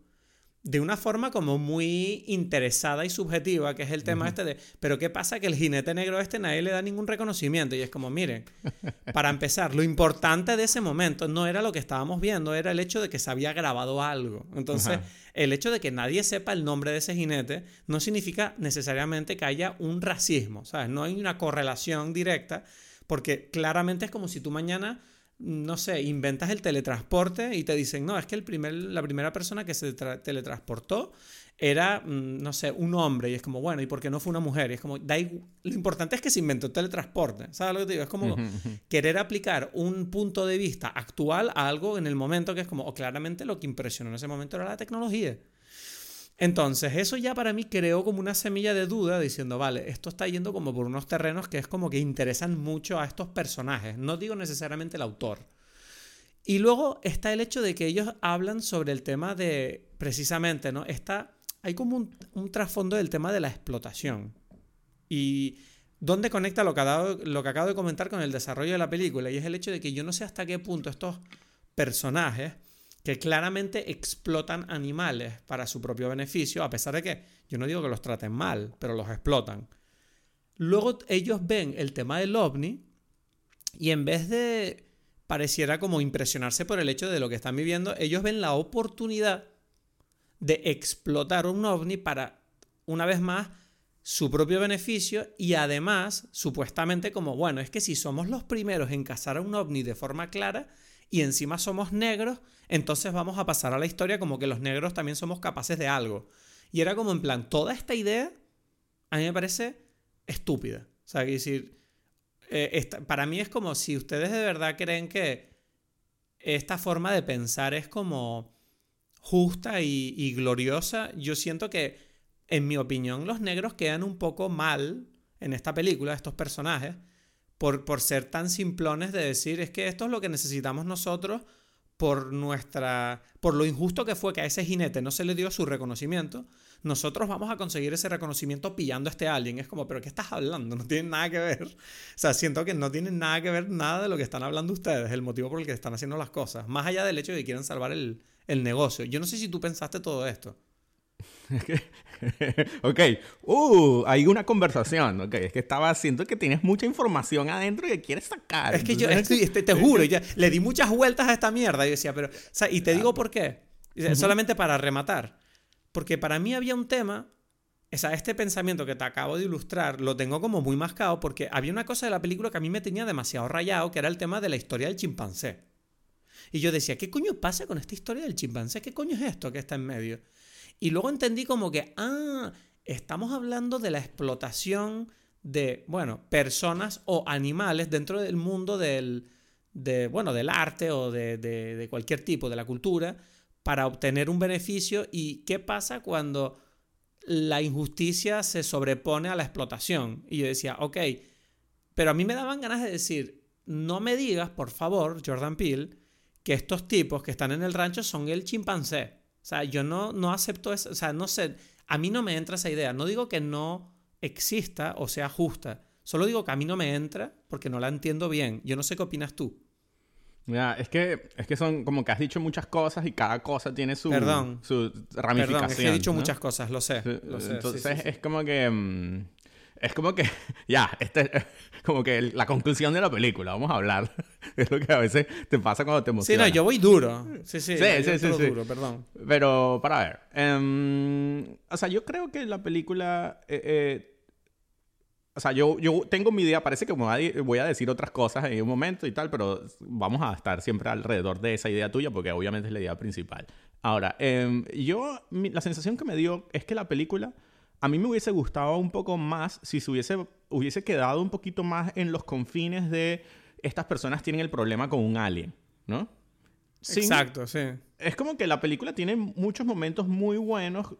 de una forma como muy interesada y subjetiva, que es el tema este de, pero ¿qué pasa? Que el jinete negro este nadie le da ningún reconocimiento y es como, miren, para empezar, lo importante de ese momento no era lo que estábamos viendo, era el hecho de que se había grabado algo. Entonces, el hecho de que nadie sepa el nombre de ese jinete no significa necesariamente que haya un racismo, ¿sabes? No hay una correlación directa, porque claramente es como si tú mañana no sé, inventas el teletransporte y te dicen, no, es que el primer, la primera persona que se teletransportó era, mm, no sé, un hombre. Y es como, bueno, ¿y por qué no fue una mujer? Y es como, da lo importante es que se inventó el teletransporte. ¿Sabes lo que te digo? Es como querer aplicar un punto de vista actual a algo en el momento que es como, o claramente lo que impresionó en ese momento era la tecnología. Entonces, eso ya para mí creó como una semilla de duda diciendo, vale, esto está yendo como por unos terrenos que es como que interesan mucho a estos personajes. No digo necesariamente el autor. Y luego está el hecho de que ellos hablan sobre el tema de, precisamente, ¿no? Está, hay como un, trasfondo del tema de la explotación. Y dónde conecta lo que, lo que acabo de comentar con el desarrollo de la película. Y es el hecho de que yo no sé hasta qué punto estos personajes que claramente explotan animales para su propio beneficio, a pesar de que yo no digo que los traten mal, pero los explotan. Luego ellos ven el tema del ovni y en vez de pareciera como impresionarse por el hecho de lo que están viviendo, ellos ven la oportunidad de explotar un ovni para, una vez más, su propio beneficio y además, supuestamente como, bueno, es que si somos los primeros en cazar a un ovni de forma clara y encima somos negros, entonces vamos a pasar a la historia como que los negros también somos capaces de algo. Y era como en plan, toda esta idea a mí me parece estúpida. O sea, decir, eh, para mí es como si ustedes de verdad creen que esta forma de pensar es como justa y, y gloriosa, yo siento que, en mi opinión, los negros quedan un poco mal en esta película, estos personajes, por, por ser tan simplones de decir, es que esto es lo que necesitamos nosotros por nuestra por lo injusto que fue que a ese jinete no se le dio su reconocimiento, nosotros vamos a conseguir ese reconocimiento pillando a este alien. Es como, pero ¿qué estás hablando? No tiene nada que ver. O sea, siento que no tiene nada que ver nada de lo que están hablando ustedes, el motivo por el que están haciendo las cosas, más allá del hecho de que quieran salvar el, el negocio. Yo no sé si tú pensaste todo esto. ok, uh, hay una conversación, ok, es que estaba haciendo que tienes mucha información adentro y que quieres sacar. Es que yo, este, te juro, ya, le di muchas vueltas a esta mierda y decía, pero, o sea, y te digo por qué, solamente para rematar, porque para mí había un tema, o sea, este pensamiento que te acabo de ilustrar lo tengo como muy mascado porque había una cosa de la película que a mí me tenía demasiado rayado, que era el tema de la historia del chimpancé. Y yo decía, ¿qué coño pasa con esta historia del chimpancé? ¿Qué coño es esto que está en medio? Y luego entendí como que, ah, estamos hablando de la explotación de, bueno, personas o animales dentro del mundo del, de, bueno, del arte o de, de, cualquier tipo, de la cultura, para obtener un beneficio. ¿Y qué pasa cuando la injusticia se sobrepone a la explotación? Y yo decía, ok, pero a mí me daban ganas de decir, no me digas, por favor, Jordan Peele, que estos tipos que están en el rancho son el chimpancé. O sea, yo no, no acepto eso, o sea, no sé, a mí no me entra esa idea. No digo que no exista o sea justa, solo digo que a mí no me entra porque no la entiendo bien. Yo no sé qué opinas tú. Mira, es que, es que son como que has dicho muchas cosas y cada cosa tiene su, Perdón. su ramificación. Perdón, es que he dicho muchas cosas, lo sé. Entonces es como que... Es como que, ya, este, como que la conclusión de la película, vamos a hablar. es lo que a veces te pasa cuando te emocionas. Sí, no, yo voy duro. Sí, sí, sí, sí, sí, duro, perdón. Pero, para ver. Em, o sea, yo creo que la película... Eh, eh, o sea, yo, yo tengo mi idea, parece que voy a decir otras cosas en un momento y tal, pero vamos a estar siempre alrededor de esa idea tuya porque obviamente es la idea principal. Ahora, em, yo, la sensación que me dio es que la película a mí me hubiese gustado un poco más si se hubiese, hubiese quedado un poquito más en los confines de estas personas tienen el problema con un alien, ¿no? Exacto, sí. Es como que la película tiene muchos momentos muy buenos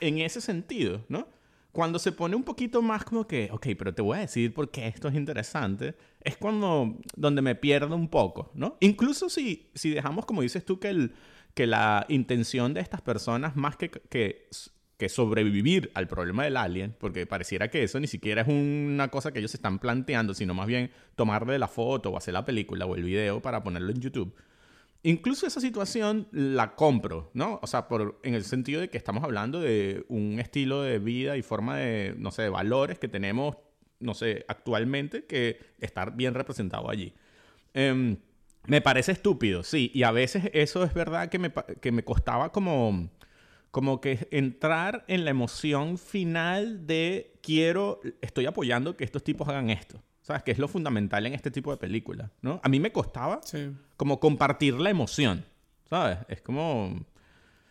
en ese sentido, ¿no? Cuando se pone un poquito más como que, ok, pero te voy a decir por qué esto es interesante, es cuando donde me pierdo un poco, ¿no? Incluso si, si dejamos, como dices tú, que, el, que la intención de estas personas, más que, que que sobrevivir al problema del alien, porque pareciera que eso ni siquiera es una cosa que ellos están planteando, sino más bien tomarle la foto o hacer la película o el video para ponerlo en YouTube. Incluso esa situación la compro, ¿no? O sea, por, en el sentido de que estamos hablando de un estilo de vida y forma de, no sé, de valores que tenemos, no sé, actualmente, que estar bien representado allí. Em, me parece estúpido, sí, y a veces eso es verdad que me, que me costaba como como que entrar en la emoción final de quiero, estoy apoyando que estos tipos hagan esto, ¿sabes? Que es lo fundamental en este tipo de películas, ¿no? A mí me costaba Sí. como compartir la emoción, ¿sabes? Es como...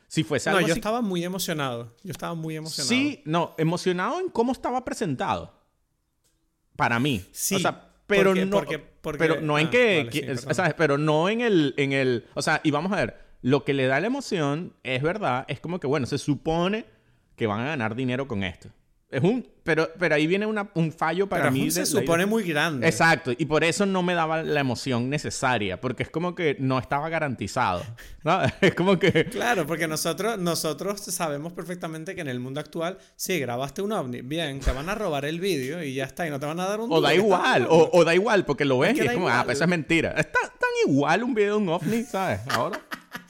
Si fuese No, algo yo así- estaba muy emocionado. Yo estaba muy emocionado. Sí, no, emocionado en cómo estaba presentado. Para mí. Sí, O sea, pero porque- no. porque- porque- pero no en ah, que. vale, que- sí, perdón. ¿sabes? Pero no en el, en el. O sea, y vamos a ver. Lo que le da la emoción, es verdad, es como que, bueno, se supone que van a ganar dinero con esto. Es un. Pero, pero ahí viene una- un fallo para Pero mí. se de- supone muy grande. Exacto, y por eso no me daba la emoción necesaria, porque es como que no estaba garantizado. ¿no? Es como que. Claro, porque nosotros, nosotros sabemos perfectamente que en el mundo actual, sí, grabaste un ovni, bien, te van a robar el vídeo y ya está, y no te van a dar un O da ¿qué estás igual, o, o da igual, porque lo ves Es que y es como, ah, igual. pues eso es mentira. Está tan igual un video de un ovni, ¿sabes? Ahora.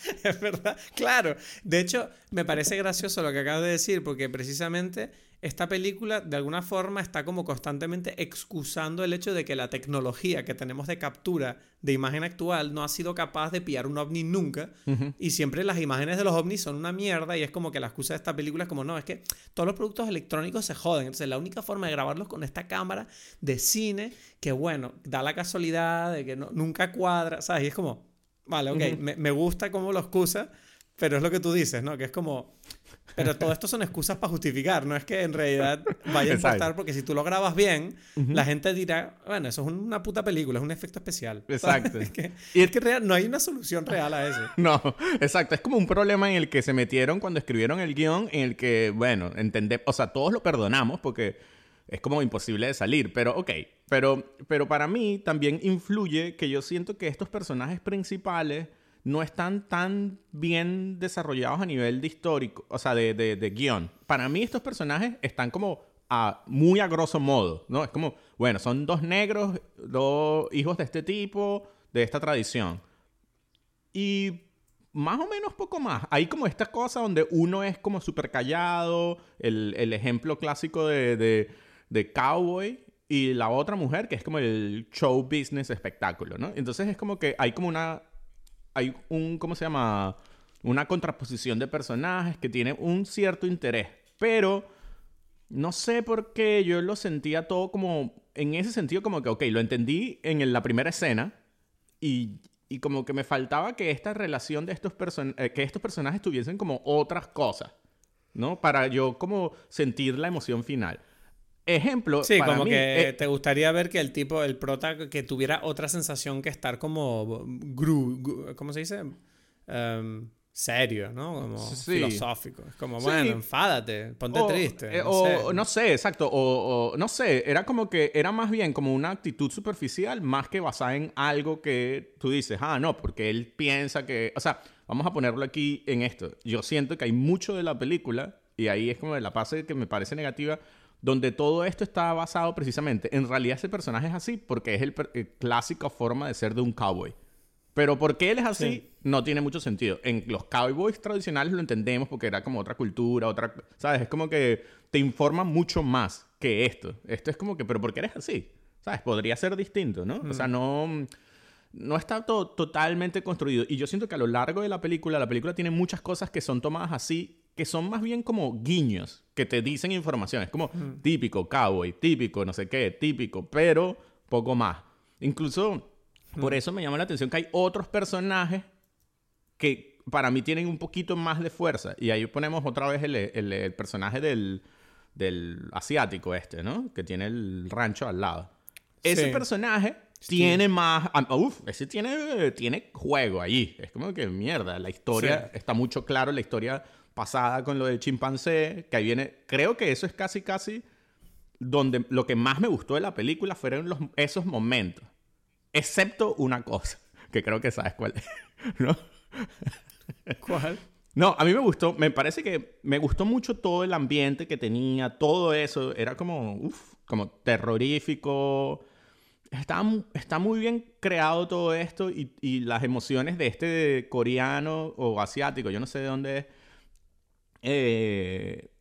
Es verdad, claro. De hecho, me parece gracioso lo que acabas de decir, porque precisamente esta película de alguna forma está como constantemente excusando el hecho de que la tecnología que tenemos de captura de imagen actual no ha sido capaz de pillar un ovni nunca. Y siempre las imágenes de los ovnis son una mierda y es como que la excusa de esta película es como, no, es que todos los productos electrónicos se joden. Entonces la única forma de grabarlos con esta cámara de cine, que bueno, da la casualidad de que no- nunca cuadra, ¿sabes? Y es como, vale, ok, me, me gusta cómo lo excusa, pero es lo que tú dices, ¿no? Que es como... Pero todo esto son excusas para justificar, no es que en realidad vaya a importar, porque si tú lo grabas bien, la gente dirá, bueno, eso es una puta película, es un efecto especial. Exacto. es que, Y- es que real- no hay una solución real a eso. No, exacto. Es como un problema en el que se metieron cuando escribieron el guion, en el que, bueno, entender, o sea, todos lo perdonamos porque es como imposible de salir, pero ok. Pero, pero para mí también influye que yo siento que estos personajes principales no están tan bien desarrollados a nivel de histórico, o sea, de, de, guion. Para mí estos personajes están como a, muy a grosso modo, ¿no? Es como, bueno, son dos negros, dos hijos de este tipo, de esta tradición. Y más o menos poco más. Hay como esta cosa donde uno es como súper callado, el, el ejemplo clásico de, de cowboy, y la otra mujer que es como el show business espectáculo, ¿no? Entonces es como que hay como una... Hay un, ¿cómo se llama? Una contraposición de personajes que tiene un cierto interés, pero no sé por qué yo lo sentía todo como, en ese sentido como que, ok, lo entendí en la primera escena y, y como que me faltaba que esta relación de estos person eh, que estos personajes tuviesen como otras cosas, ¿no? Para yo como sentir la emoción final. Ejemplo, Sí, para como mí, que eh, te gustaría ver que el tipo, el prota, que tuviera otra sensación que estar como gru, gru- ¿cómo se dice? Em, serio, ¿no? Como Sí. filosófico. Es como, Sí. bueno, enfádate, ponte o, triste. eh, no o sé. no sé, exacto. O, o no sé, era como que era más bien como una actitud superficial más que basada en algo que tú dices, ah, no, porque él piensa que. O sea, vamos a ponerlo aquí en esto. Yo siento que hay mucho de la película, y ahí es como de la parte que me parece negativa, donde todo esto está basado precisamente. En realidad, ese personaje es así porque es el, el clásica forma de ser de un cowboy. Pero por qué él es así, Sí. no tiene mucho sentido. En los cowboys tradicionales lo entendemos porque era como otra cultura, otra... ¿Sabes? Es como que te informa mucho más que esto. Esto es como que, pero ¿por qué eres así? ¿Sabes? Podría ser distinto, ¿no? O sea, no... No está to- totalmente construido. Y yo siento que a lo largo de la película, la película tiene muchas cosas que son tomadas así, que son más bien como guiños, que te dicen información. Es como típico cowboy, típico no sé qué, típico, pero poco más. Incluso por eso me llama la atención que hay otros personajes que para mí tienen un poquito más de fuerza. Y ahí ponemos otra vez el, el- el personaje del, del asiático este, ¿no? Que tiene el rancho al lado. Ese Sí. personaje tiene más... ah, Uf, ese tiene, tiene juego ahí. Es como que mierda. La historia Sí. está mucho claro. La historia pasada con lo del chimpancé, que ahí viene... Creo que eso es casi, casi... Donde lo que más me gustó de la película fueron los, esos momentos. Excepto una cosa, que creo que sabes cuál es, ¿no? ¿Cuál? No, a mí me gustó, me parece que me gustó mucho todo el ambiente que tenía, todo eso, era como, uf, como terrorífico. Está, está muy bien creado todo esto y, y las emociones de este coreano o asiático, yo no sé de dónde es, eh,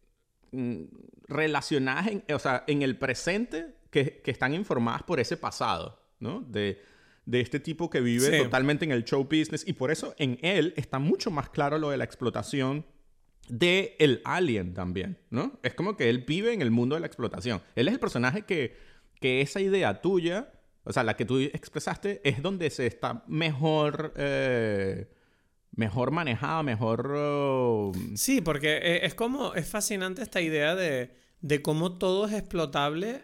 mm, relacionadas, en, o sea, en el presente que, que están informadas por ese pasado, ¿no? De, de este tipo que vive Sí. totalmente en el show business y por eso en él está mucho más claro lo de la explotación de el alien también, ¿no? Es como que él vive en el mundo de la explotación. Él es el personaje que, que esa idea tuya, o sea, la que tú expresaste, es donde se está mejor, eh, mejor manejada, mejor... uh, Sí, porque eh, es como, es fascinante esta idea de, de cómo todo es explotable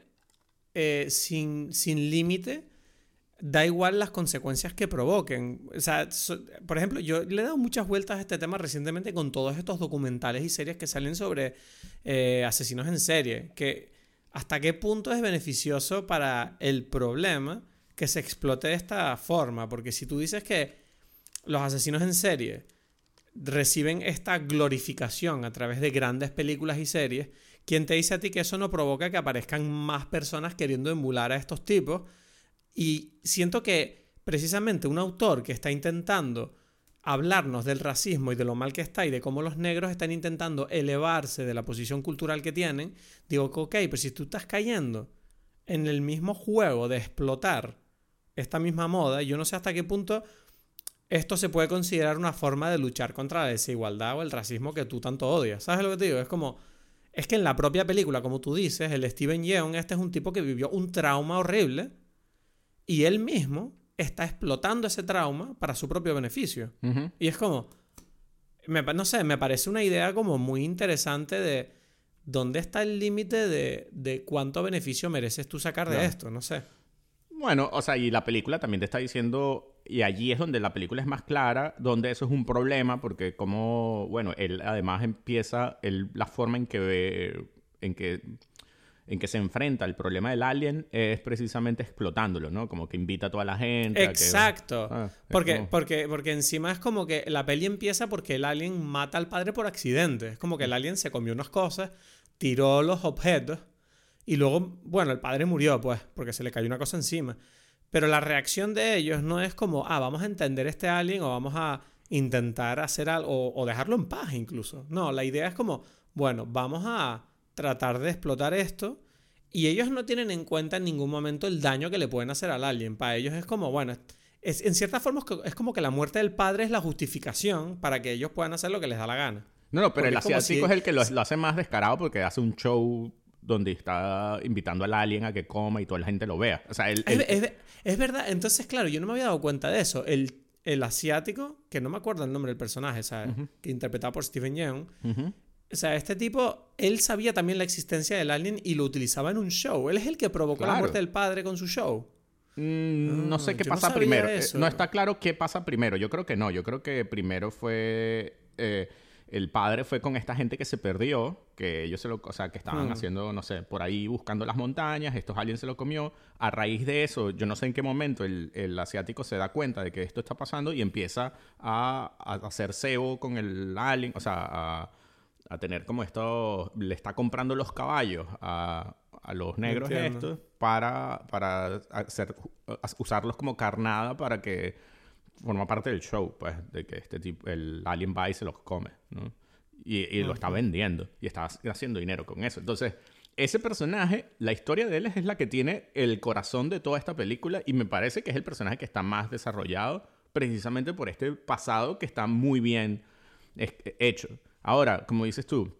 eh, sin, sin límite, da igual las consecuencias que provoquen. O sea, por ejemplo, yo le he dado muchas vueltas a este tema recientemente con todos estos documentales y series que salen sobre eh, asesinos en serie, que hasta qué punto es beneficioso para el problema que se explote de esta forma, porque si tú dices que los asesinos en serie reciben esta glorificación a través de grandes películas y series, ¿quién te dice a ti que eso no provoca que aparezcan más personas queriendo emular a estos tipos? Y siento que precisamente un autor que está intentando hablarnos del racismo y de lo mal que está y de cómo los negros están intentando elevarse de la posición cultural que tienen, digo, ok, pero si tú estás cayendo en el mismo juego de explotar esta misma moda, yo no sé hasta qué punto esto se puede considerar una forma de luchar contra la desigualdad o el racismo que tú tanto odias. ¿Sabes lo que te digo? Es como, es que en la propia película, como tú dices, el Steven Yeun, este es un tipo que vivió un trauma horrible y él mismo está explotando ese trauma para su propio beneficio. Y es como, me no sé, me parece una idea como muy interesante de dónde está el límite de, de cuánto beneficio mereces tú sacar de esto, no sé. Bueno, o sea, y la película también te está diciendo, y allí es donde la película es más clara, donde eso es un problema, porque como, bueno, él además empieza, él, la forma en que ve, en que, en que se enfrenta al problema del alien es precisamente explotándolo, ¿no? Como que invita a toda la gente. que- Exacto. Ah, porque, como- porque, porque encima es como que la peli empieza porque el alien mata al padre por accidente. Es como que el alien se comió unas cosas, tiró los objetos y luego, bueno, el padre murió, pues, porque se le cayó una cosa encima. Pero la reacción de ellos no es como, ah, vamos a entender este alien o vamos a intentar hacer algo o, o dejarlo en paz incluso. No, la idea es como, bueno, vamos a tratar de explotar esto y ellos no tienen en cuenta en ningún momento el daño que le pueden hacer al alien. Para ellos es como, bueno, es, en cierta forma es co- es como que la muerte del padre es la justificación para que ellos puedan hacer lo que les da la gana. No, no, pero porque el asiático si- es el que lo, lo hace más descarado porque hace un show donde está invitando al alien a que coma y toda la gente lo vea. O sea. Es, es- es verdad, entonces, claro, yo no me había dado cuenta de eso. El, el asiático, que no me acuerdo el nombre del personaje, ¿sabes? Que interpretado por Stephen Yeun. Ujú. O sea, este tipo, él sabía también la existencia del alien y lo utilizaba en un show. Él es el que provocó la muerte del padre con su show. Mm, no sé Ah, qué no pasa primero. Eh. No está claro qué pasa primero. Yo creo que no. Yo creo que primero fue. eh, el padre fue con esta gente que se perdió, que ellos se lo, o sea, que estaban Hmm. haciendo, no sé, por ahí buscando las montañas, estos aliens se lo comió. A raíz de eso, yo no sé en qué momento el, el asiático se da cuenta de que esto está pasando y empieza a, a hacer cebo con el alien, o sea, a, a tener como esto, le está comprando los caballos a, a los negros Entiendo. estos para, para hacer, usarlos como carnada para que forma parte del show, pues, de que este tipo, el alien va y se los come, ¿no? Y, y lo está vendiendo y está haciendo dinero con eso. Entonces, ese personaje, la historia de él es la que tiene el corazón de toda esta película y me parece que es el personaje que está más desarrollado precisamente por este pasado que está muy bien hecho. Ahora, como dices tú,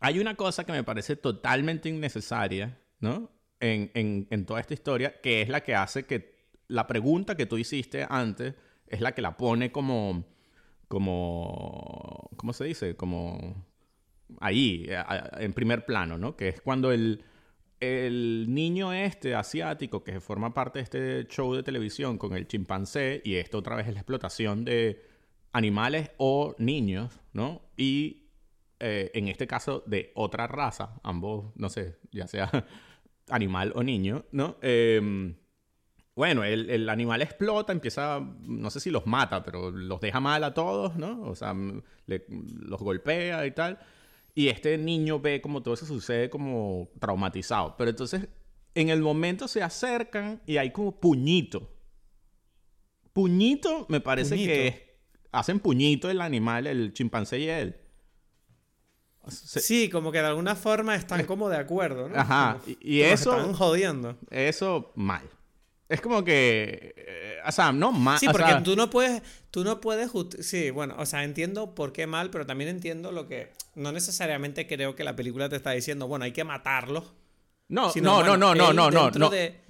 hay una cosa que me parece totalmente innecesaria, ¿no? En, en- en toda esta historia, que es la que hace que la pregunta que tú hiciste antes es la que la pone como, como, ¿cómo se dice? Como ahí, en primer plano, ¿no? Que es cuando el, el niño este asiático que forma parte de este show de televisión con el chimpancé, y esto otra vez es la explotación de animales o niños, ¿no? Y eh, en este caso de otra raza, ambos, no sé, ya sea animal o niño, ¿no? Em, bueno, el, el animal explota, empieza, no sé si los mata, pero los deja mal a todos, ¿no? O sea, m- le- los golpea y tal. Y este niño ve como todo eso sucede como traumatizado. Pero entonces, en el momento se acercan y hay como puñito. Puñito me parece Puñito. que hacen puñito el animal, el chimpancé y él. Se- Sí, como que de alguna forma están como de acuerdo, ¿no? Ajá, Como- y- eso- Están jodiendo. Eso mal. Es como que. eh, o sea, no mal. Sí, o porque sea, tú no puedes, tú no puedes, sí, bueno, o sea, entiendo por qué mal, pero también entiendo lo que, no necesariamente creo que la película te está diciendo, bueno, hay que matarlos No, sino, no, bueno, no, no, no, no, no. de-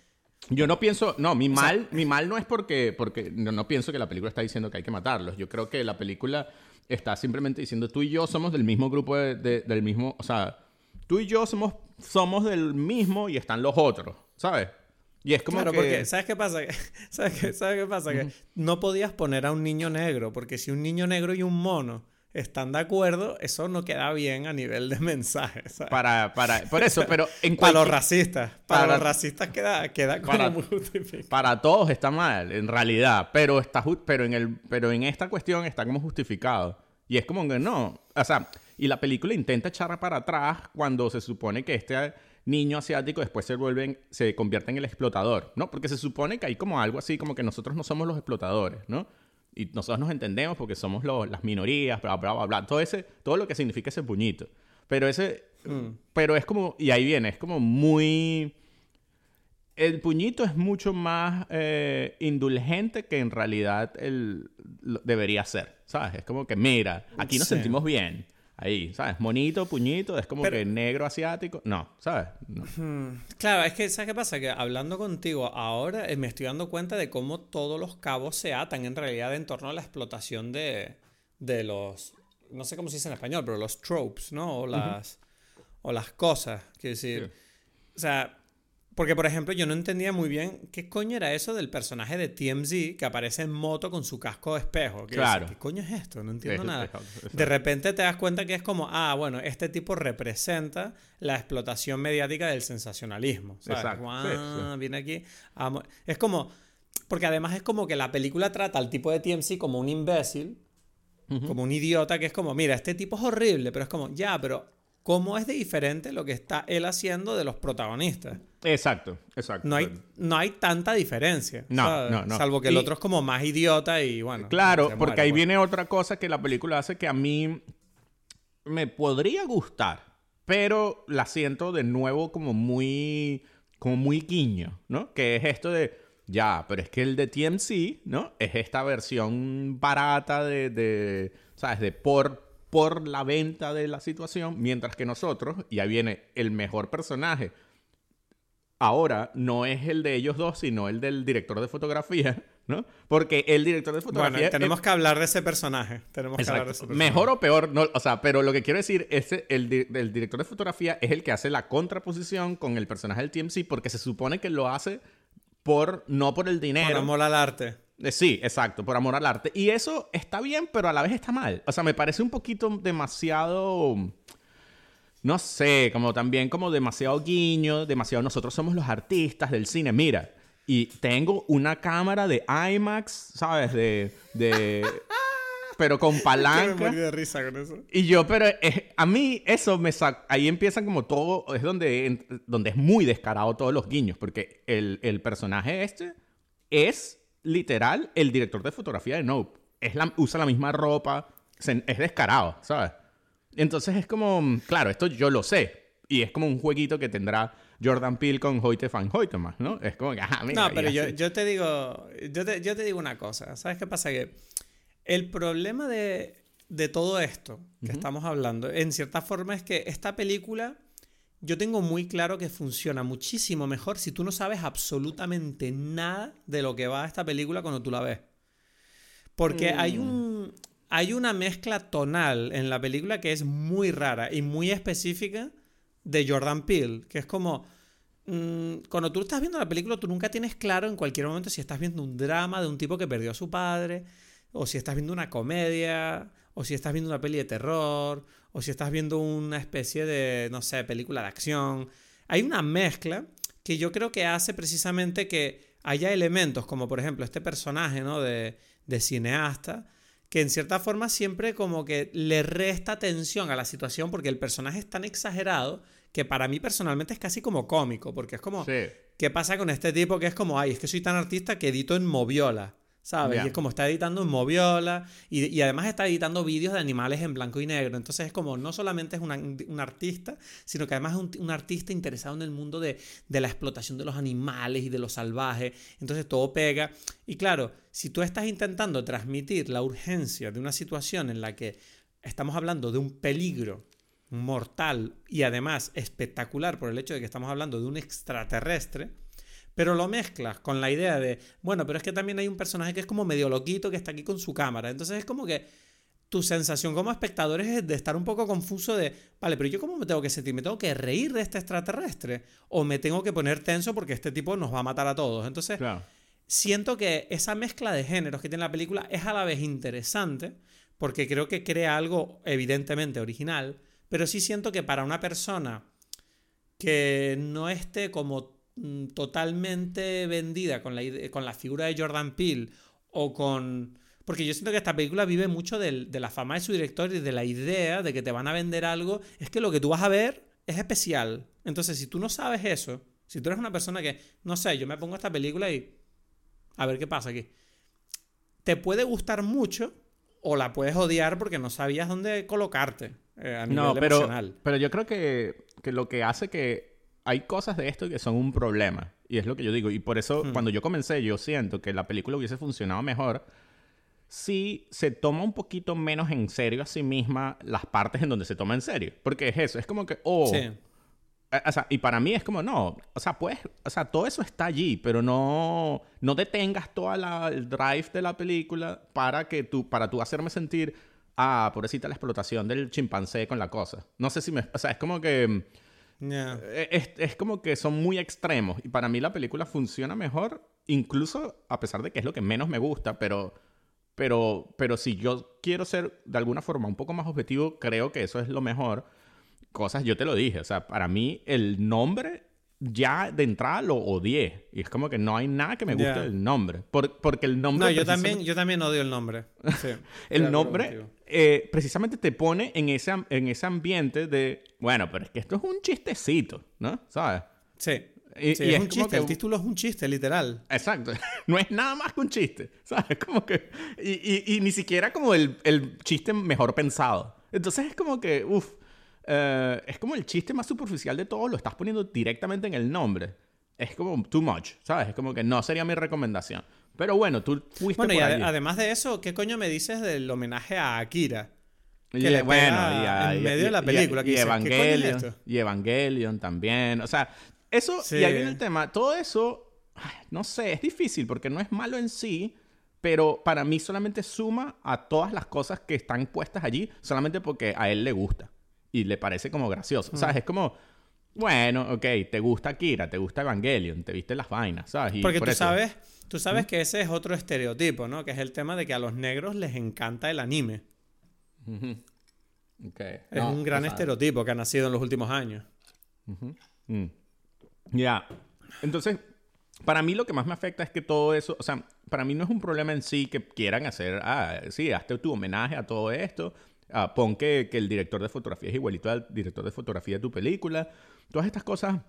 Yo no pienso, no, mi mal, mi mal no es porque, porque no, no pienso que la película está diciendo que hay que matarlos. Yo creo que la película está simplemente diciendo tú y yo somos del mismo grupo de- de- del mismo, o sea, tú y yo somos somos del mismo y están los otros, ¿sabes? Y es como Claro, que porque ¿sabes qué pasa? ¿Sabes qué, ¿Sabes qué pasa? Que no podías poner a un niño negro, porque si un niño negro y un mono están de acuerdo, eso no queda bien a nivel de mensaje, ¿sabes? para para por eso, pero en Para los cualquier- racistas, para, para- los racistas queda, queda como para- muy justificado. para todos está mal, en realidad, pero está pero en el pero en esta cuestión está como justificado. Y es como que no, o sea, y la película intenta echar para atrás cuando se supone que este niño asiático después se vuelve en- se convierte en el explotador, ¿no? Porque se supone que hay como algo así como que nosotros no somos los explotadores, ¿no? Y nosotros nos entendemos porque somos los- las minorías, bla, bla, bla, bla, todo ese todo lo que significa ese puñito. Pero ese pero es como y ahí viene, es como muy el puñito es mucho más eh, indulgente que en realidad el, debería ser, ¿sabes? Es como que, mira, aquí nos Sí. sentimos bien. Ahí, ¿sabes? Monito, puñito, es como Pero- que negro asiático. No, ¿sabes? No. Claro, es que, ¿sabes qué pasa? Que hablando contigo ahora eh, me estoy dando cuenta de cómo todos los cabos se atan en realidad en torno a la explotación de, de los, no sé cómo se dice en español, pero los tropes, ¿no? O las, o las cosas, quiero decir. O sea, porque por ejemplo yo no entendía muy bien qué coño era eso del personaje de TMZ que aparece en moto con su casco de espejo. Quiero Claro. decir, ¿Qué coño es esto? No entiendo Es- nada. es- es- De repente te das cuenta que es como, ah, bueno, este tipo representa la explotación mediática del sensacionalismo. ¿sabes? Exacto, Como, sí, ah, viene aquí. Es como, porque además es como que la película trata al tipo de TMC como un imbécil, como un idiota, que es como, mira, este tipo es horrible, pero es como, ya, pero ¿cómo es de diferente lo que está él haciendo de los protagonistas? Exacto, exacto. No hay, no hay tanta diferencia. No, ¿sabes? no, no. Salvo que el Y- otro es como más idiota y bueno. Claro, porque ahí pues. viene otra cosa que la película hace que a mí me podría gustar, pero la siento de nuevo como muy, como muy guiño, ¿no? Que es esto de, ya, pero es que el de TMC, ¿no? Es esta versión barata de, de ¿sabes? De por, por la venta de la situación, mientras que nosotros, y ahí viene el mejor personaje, ahora no es el de ellos dos, sino el del director de fotografía, ¿no? Porque el director de fotografía... Bueno, tenemos que hablar de ese personaje. Tenemos que hablar de ese personaje. Mejor o peor, no, o sea, pero lo que quiero decir es el, el director de fotografía es el que hace la contraposición con el personaje del TMC porque se supone que lo hace por no por el Por dinero. amor al arte. Eh, Sí, exacto, por amor al arte. Y eso está bien, pero a la vez está mal. O sea, me parece un poquito demasiado no sé, como también como demasiado guiño, demasiado nosotros somos los artistas del cine. Mira, y tengo una cámara de IMAX, ¿sabes? De de pero con Me palanca. de risa con eso. Y yo, pero eh, a mí eso me saca. Ahí empiezan como todo. Es donde, en- donde es muy descarado todos los guiños. Porque el, el personaje este es literal el director de fotografía de Nope. Es la, usa la misma ropa. se- es descarado, ¿sabes? Entonces es como. Claro, esto yo lo sé. Y es como un jueguito que tendrá Jordan Peele con Hoyte Van Hoytema, ¿no? Es como que, ajá, mira, No, pero yo, te digo, yo te, yo te digo una cosa. ¿Sabes qué pasa? Que el problema de, de todo esto que estamos hablando, en cierta forma, es que esta película, yo tengo muy claro que funciona muchísimo mejor si tú no sabes absolutamente nada de lo que va a esta película cuando tú la ves. Porque hay un. Hay una mezcla tonal en la película que es muy rara y muy específica de Jordan Peele, que es como mm, cuando tú estás viendo la película, tú nunca tienes claro en cualquier momento si estás viendo un drama de un tipo que perdió a su padre, o si estás viendo una comedia, o si estás viendo una peli de terror, o si estás viendo una especie de, no sé, película de acción. Hay una mezcla que yo creo que hace precisamente que haya elementos, como por ejemplo este personaje, ¿no? De, de cineasta, que en cierta forma siempre como que le resta atención a la situación porque el personaje es tan exagerado que para mí personalmente es casi como cómico, porque es como, Sí. ¿qué pasa con este tipo que es como, ay, es que soy tan artista que edito en Moviola? ¿Sabes? Y es como está editando en Moviola y, y además está editando vídeos de animales en blanco y negro. Entonces es como, no solamente es un artista, sino que además es un, un artista interesado en el mundo de, de la explotación de los animales y de lo salvaje. Entonces todo pega. Y claro, si tú estás intentando transmitir la urgencia de una situación en la que estamos hablando de un peligro mortal y además espectacular por el hecho de que estamos hablando de un extraterrestre, pero lo mezclas con la idea de, bueno, pero es que también hay un personaje que es como medio loquito que está aquí con su cámara. Entonces es como que tu sensación como espectador es de estar un poco confuso de, vale, pero yo cómo me tengo que sentir, me tengo que reír de este extraterrestre o me tengo que poner tenso porque este tipo nos va a matar a todos. Entonces, siento que esa mezcla de géneros que tiene la película es a la vez interesante porque creo que crea algo evidentemente original, pero sí siento que para una persona que no esté como mm, totalmente vendida con la, con la figura de Jordan Peele o con porque yo siento que esta película vive mucho de la fama de su director y de la idea de que te van a vender algo. Es que lo que tú vas a ver es especial. Entonces, si tú no sabes eso, si tú eres una persona que, no sé, yo me pongo esta película y... A ver qué pasa aquí. Te puede gustar mucho o la puedes odiar porque no sabías dónde colocarte eh, a nivel no, pero, Pero yo creo que, lo que hace que hay cosas de esto que son un problema. Y es lo que yo digo. Y por eso, hmm. cuando yo comencé, yo siento que la película hubiese funcionado mejor si se toma un poquito menos en serio a sí misma las partes en donde se toma en serio. Porque es eso, es como que, oh. Sí. O sea, y para mí es como, no, o sea, pues, o sea, todo eso está allí, pero no, no detengas toda la, el drive de la película para que tú, para tú hacerme sentir, ah, pobrecita la explotación del chimpancé con la cosa. No sé si me, o sea, es como que, eh, es, es como que son muy extremos y para mí la película funciona mejor, incluso a pesar de que es lo que menos me gusta, pero pero, pero si yo quiero ser de alguna forma un poco más objetivo, creo que eso es lo mejor. Cosas, yo te lo dije, o sea, para mí el nombre ya de entrada lo odié. Y es como que no hay nada que me guste del nombre. porque el nombre... No, yo también, yo también odio el nombre. el nombre eh, precisamente te pone en ese, en ese ambiente de, bueno, pero es que esto es un chistecito, ¿no? ¿Sabes? Sí. Y, es, un chiste, el título es un chiste, literal. Exacto, no es nada más que un chiste, ¿sabes? Como que... Y, y ni siquiera como el, el, chiste mejor pensado. Entonces es como que, uff, eh, es como el chiste más superficial de todo, lo estás poniendo directamente en el nombre. Es como too much, ¿sabes? Es como que no sería mi recomendación. Pero bueno, tú fuiste Bueno, y además de eso, ¿qué coño me dices del homenaje a Akira? Que le bueno, y en medio de la película. Y, Evangelion, y Evangelion también. O sea, eso, y ahí viene el tema. Todo eso, no sé, es difícil porque no es malo en sí, pero para mí solamente suma a todas las cosas que están puestas allí solamente porque a él le gusta y le parece como gracioso. ¿Sabes? Es como, bueno, ok, te gusta Kira, te gusta Evangelion, te viste las vainas, ¿sabes? porque tú sabes, tú sabes que ese es otro estereotipo, ¿no? Que es el tema de que a los negros les encanta el anime. Es un gran estereotipo que ha nacido en los últimos años. Ya. Entonces, para mí lo que más me afecta es que todo eso, o sea, para mí no es un problema en sí que quieran hacer, ah, sí, hazte tu homenaje a todo esto, ah, pon que, el director de fotografía es igualito al director de fotografía de tu película. Todas estas cosas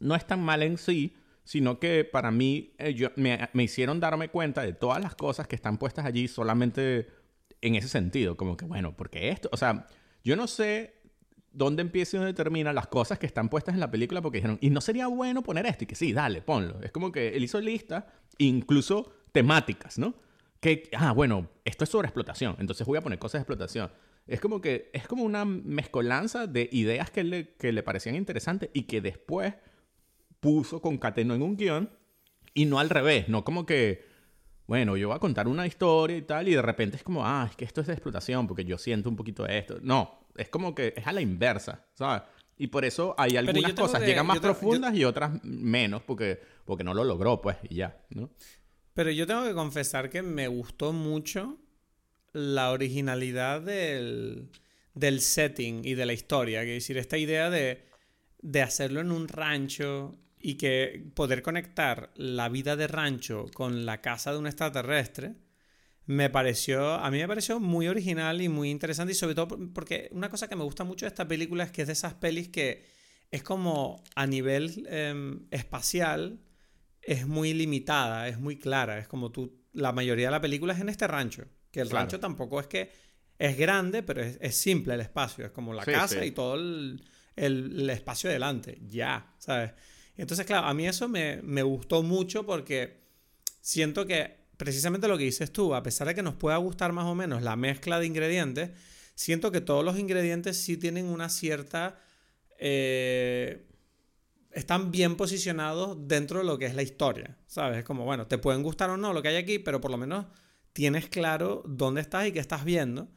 no están mal en sí, sino que para mí eh, me, me, hicieron darme cuenta de todas las cosas que están puestas allí solamente en ese sentido, como que, bueno, porque esto, o sea, yo no sé dónde empieza y dónde termina las cosas que están puestas en la película porque dijeron, y no sería bueno poner esto, y que sí, dale, ponlo. Es como que él hizo lista, incluso temáticas, ¿no? Que, ah, bueno, esto es sobre explotación, entonces voy a poner cosas de explotación. Es como que es como una mezcolanza de ideas que le, que le parecían interesantes y que después puso, concatenó en un guion y no al revés, no como que, bueno, yo voy a contar una historia y tal y de repente es como, ah, es que esto es de explotación porque yo siento un poquito de esto. No, es como que es a la inversa, ¿sabes? Y por eso hay algunas cosas llegan más profundas y otras menos, porque, porque no lo logró, pues, y ya, ¿no? Pero yo tengo que confesar que me gustó mucho la originalidad del, del setting y de la historia. Que decir, esta idea de, de hacerlo en un rancho y que poder conectar la vida de rancho con la casa de un extraterrestre me pareció, a mí me pareció muy original y muy interesante y sobre todo porque una cosa que me gusta mucho de esta película es que es de esas pelis que es como a nivel em, espacial es muy limitada, es muy clara, es como tú, la mayoría de la película es en este rancho, que el rancho tampoco es que es grande, pero es, simple el espacio, es como la casa y todo el, el, espacio delante, ya, ¿sabes? Entonces, claro, a mí eso me, me gustó mucho porque siento que precisamente lo que dices tú, a pesar de que nos pueda gustar más o menos la mezcla de ingredientes, siento que todos los ingredientes sí tienen una cierta... eh, están bien posicionados dentro de lo que es la historia, ¿sabes? Es como, bueno, te pueden gustar o no lo que hay aquí, pero por lo menos tienes claro dónde estás y qué estás viendo.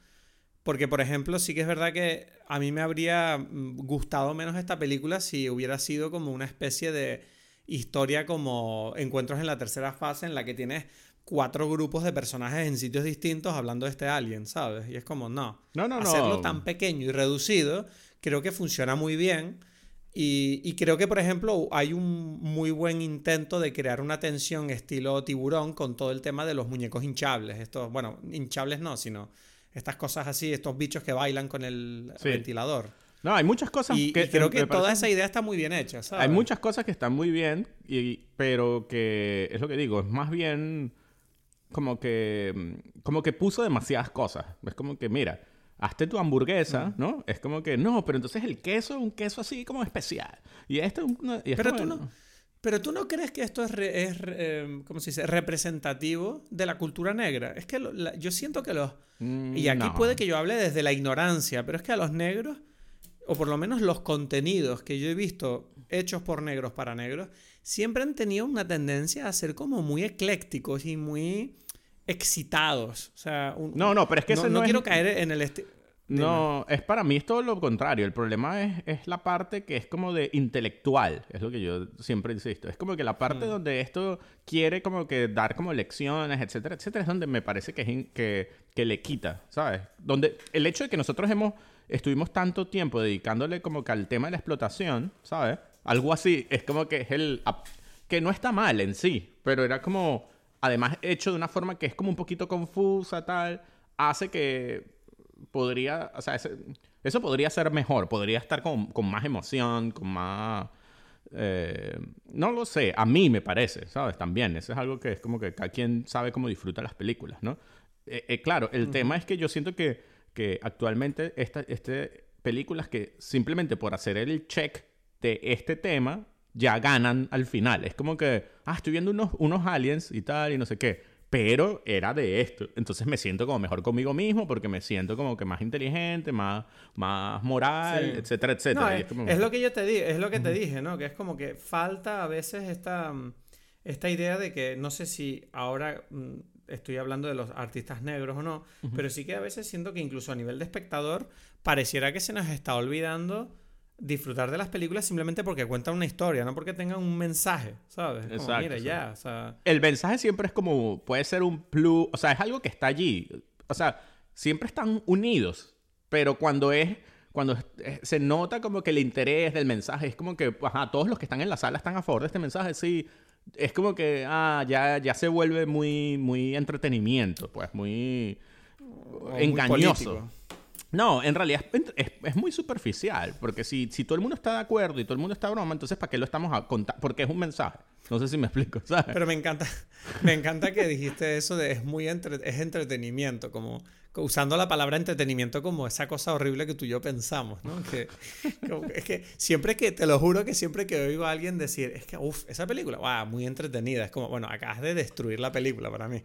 Porque, por ejemplo, sí que es verdad que a mí me habría mm, gustado menos esta película si hubiera sido como una especie de historia como Encuentros en la tercera fase en la que tienes cuatro grupos de personajes en sitios distintos hablando de este alien, ¿sabes? Y es como, no. No, no, no. Hacerlo tan pequeño y reducido creo que funciona muy bien. Y, y creo que, por ejemplo, hay un muy buen intento de crear una tensión estilo tiburón con todo el tema de los muñecos hinchables. Estos, bueno, hinchables no, sino estas cosas así, estos bichos que bailan con el Sí. ventilador. No, hay muchas cosas Y, que y creo que toda esa idea está muy bien hecha, ¿sabes? Hay muchas cosas que están muy bien, y, pero que es lo que digo, es más bien como que como que puso demasiadas cosas. Es como que, mira, hazte tu hamburguesa, ¿no? Es como que, no, pero entonces el queso es un queso así como especial. Y esto es un- y Pero tú no, pero tú no crees que esto es, re- es eh, ¿cómo se dice? representativo de la cultura negra. Es que lo- la- yo siento que los... Mm, Y aquí no. puede que yo hable desde la ignorancia, pero es que a los negros, o por lo menos los contenidos que yo he visto hechos por negros para negros, siempre han tenido una tendencia a ser como muy eclécticos y muy excitados. O sea, un- No, no, pero es que no, ese no no es- quiero caer en el... No, es para mí es todo lo contrario. El problema es, es la parte que es como de intelectual, es lo que yo siempre insisto. Es como que la parte donde esto quiere como que dar como lecciones, etcétera, etcétera, es donde me parece que, es que, que le quita, ¿sabes? Donde el hecho de que nosotros hemos, estuvimos tanto tiempo dedicándole como que al tema de la explotación, ¿sabes? Algo así, es como que es el... que no está mal en sí, pero era como, además hecho de una forma que es como un poquito confusa, tal, hace que podría, o sea, ese- eso podría ser mejor, podría estar con, con más emoción, con más... eh, no lo sé, a mí me parece, ¿sabes? También, eso es algo que es como que cada quien sabe cómo disfruta las películas, ¿no? Eh, eh, claro, el tema es que yo siento que, que actualmente esta, este, películas que simplemente por hacer el check de este tema ya ganan al final. Es como que, ah, estoy viendo unos, unos aliens y tal y no sé qué. Pero era de esto. Entonces me siento como mejor conmigo mismo porque me siento como que más inteligente, más, más moral, Sí. etcétera, etcétera. No, es, es como- es lo que yo te di, es lo que te dije, ¿no? Que es como que falta a veces esta, esta idea de que no sé si ahora mm, estoy hablando de los artistas negros o no, pero sí que a veces siento que incluso a nivel de espectador pareciera que se nos está olvidando disfrutar de las películas simplemente porque cuentan una historia, no porque tengan un mensaje, ¿sabes? Como, Exacto, mira, sí. ya, o sea, El mensaje siempre es como, puede ser un plus, o sea, es algo que está allí. O sea, siempre están unidos, pero cuando es, cuando eh, se nota como que el interés del mensaje, es como que, ajá, todos los que están en la sala están a favor de este mensaje, sí. Es como que, ah, ya, ya se vuelve muy, muy entretenimiento, pues, muy o muy engañoso. político. No, en realidad es, muy superficial, porque si, si todo el mundo está de acuerdo y todo el mundo está broma, entonces ¿para qué lo estamos a contar? Porque es un mensaje. No sé si me explico, ¿sabes? Pero me encanta, me encanta que dijiste eso de es muy entre- es entretenimiento, como co- usando la palabra entretenimiento como esa cosa horrible que tú y yo pensamos, ¿no? Que- es que siempre que, te lo juro que siempre que oigo a alguien decir, es que, uff, esa película, wow, muy entretenida, es como, bueno, acabas de destruir la película para mí.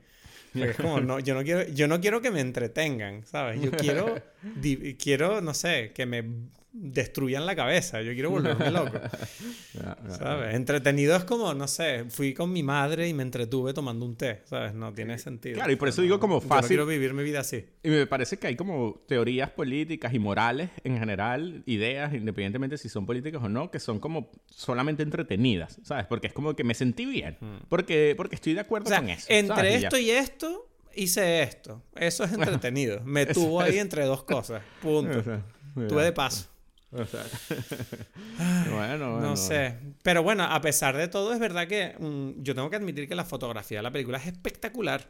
Porque es como, no, yo no quiero, yo no quiero que me entretengan, ¿sabes? Yo quiero, quiero, no sé, que me destruyan la cabeza, yo quiero volverme loco. ¿Sabes? Entretenido es como, no sé, fui con mi madre y me entretuve tomando un té, ¿sabes? No tiene sentido. Claro, y por eso No, digo como Yo no fácil- quiero vivir mi vida así. Y me parece que hay como teorías políticas y morales en general, ideas, independientemente si son políticas o no, que son como solamente entretenidas, ¿sabes? Porque es como que me sentí bien. Porque, porque estoy de acuerdo O sea, con eso. entre ¿sabes? Esto y esto, hice esto. Eso es entretenido. Me tuvo ahí entre dos cosas. Punto. Tuve de paso. O sea. bueno, bueno. No sé. Pero bueno, a pesar de todo, es verdad que mm, yo tengo que admitir que la fotografía de la película es espectacular.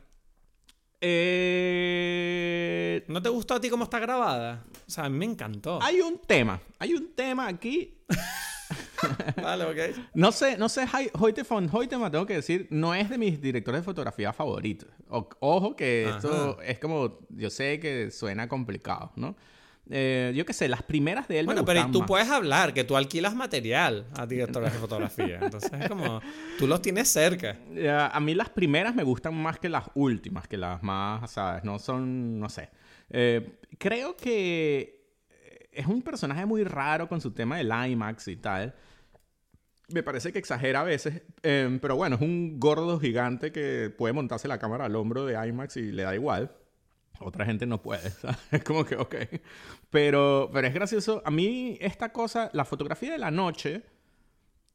Eh, ¿No te gustó a ti cómo está grabada? O sea, a mí me encantó. hay un tema. Hay un tema aquí. Vale, ok. No sé, no sé, Hoyte von Hoytema, tengo que decir, no es de mis directores de fotografía favoritos. O- ojo que esto es como, yo sé que suena complicado, ¿no? Eh, yo qué sé, las primeras de él bueno, me pero tú más. puedes hablar, que tú alquilas material a directores de fotografía. Entonces es como, tú los tienes cerca. Ya, a mí las primeras me gustan más que las últimas, que las más, ¿sabes? No son, no sé. Eh, creo que es un personaje muy raro con su tema del IMAX y tal. Me parece que exagera a veces, eh, pero bueno, es un gordo gigante que puede montarse la cámara al hombro de IMAX y le da igual. Otra gente no puede, ¿sabes? Es como que, ok. Pero, pero es gracioso. A mí esta cosa, la fotografía de la noche,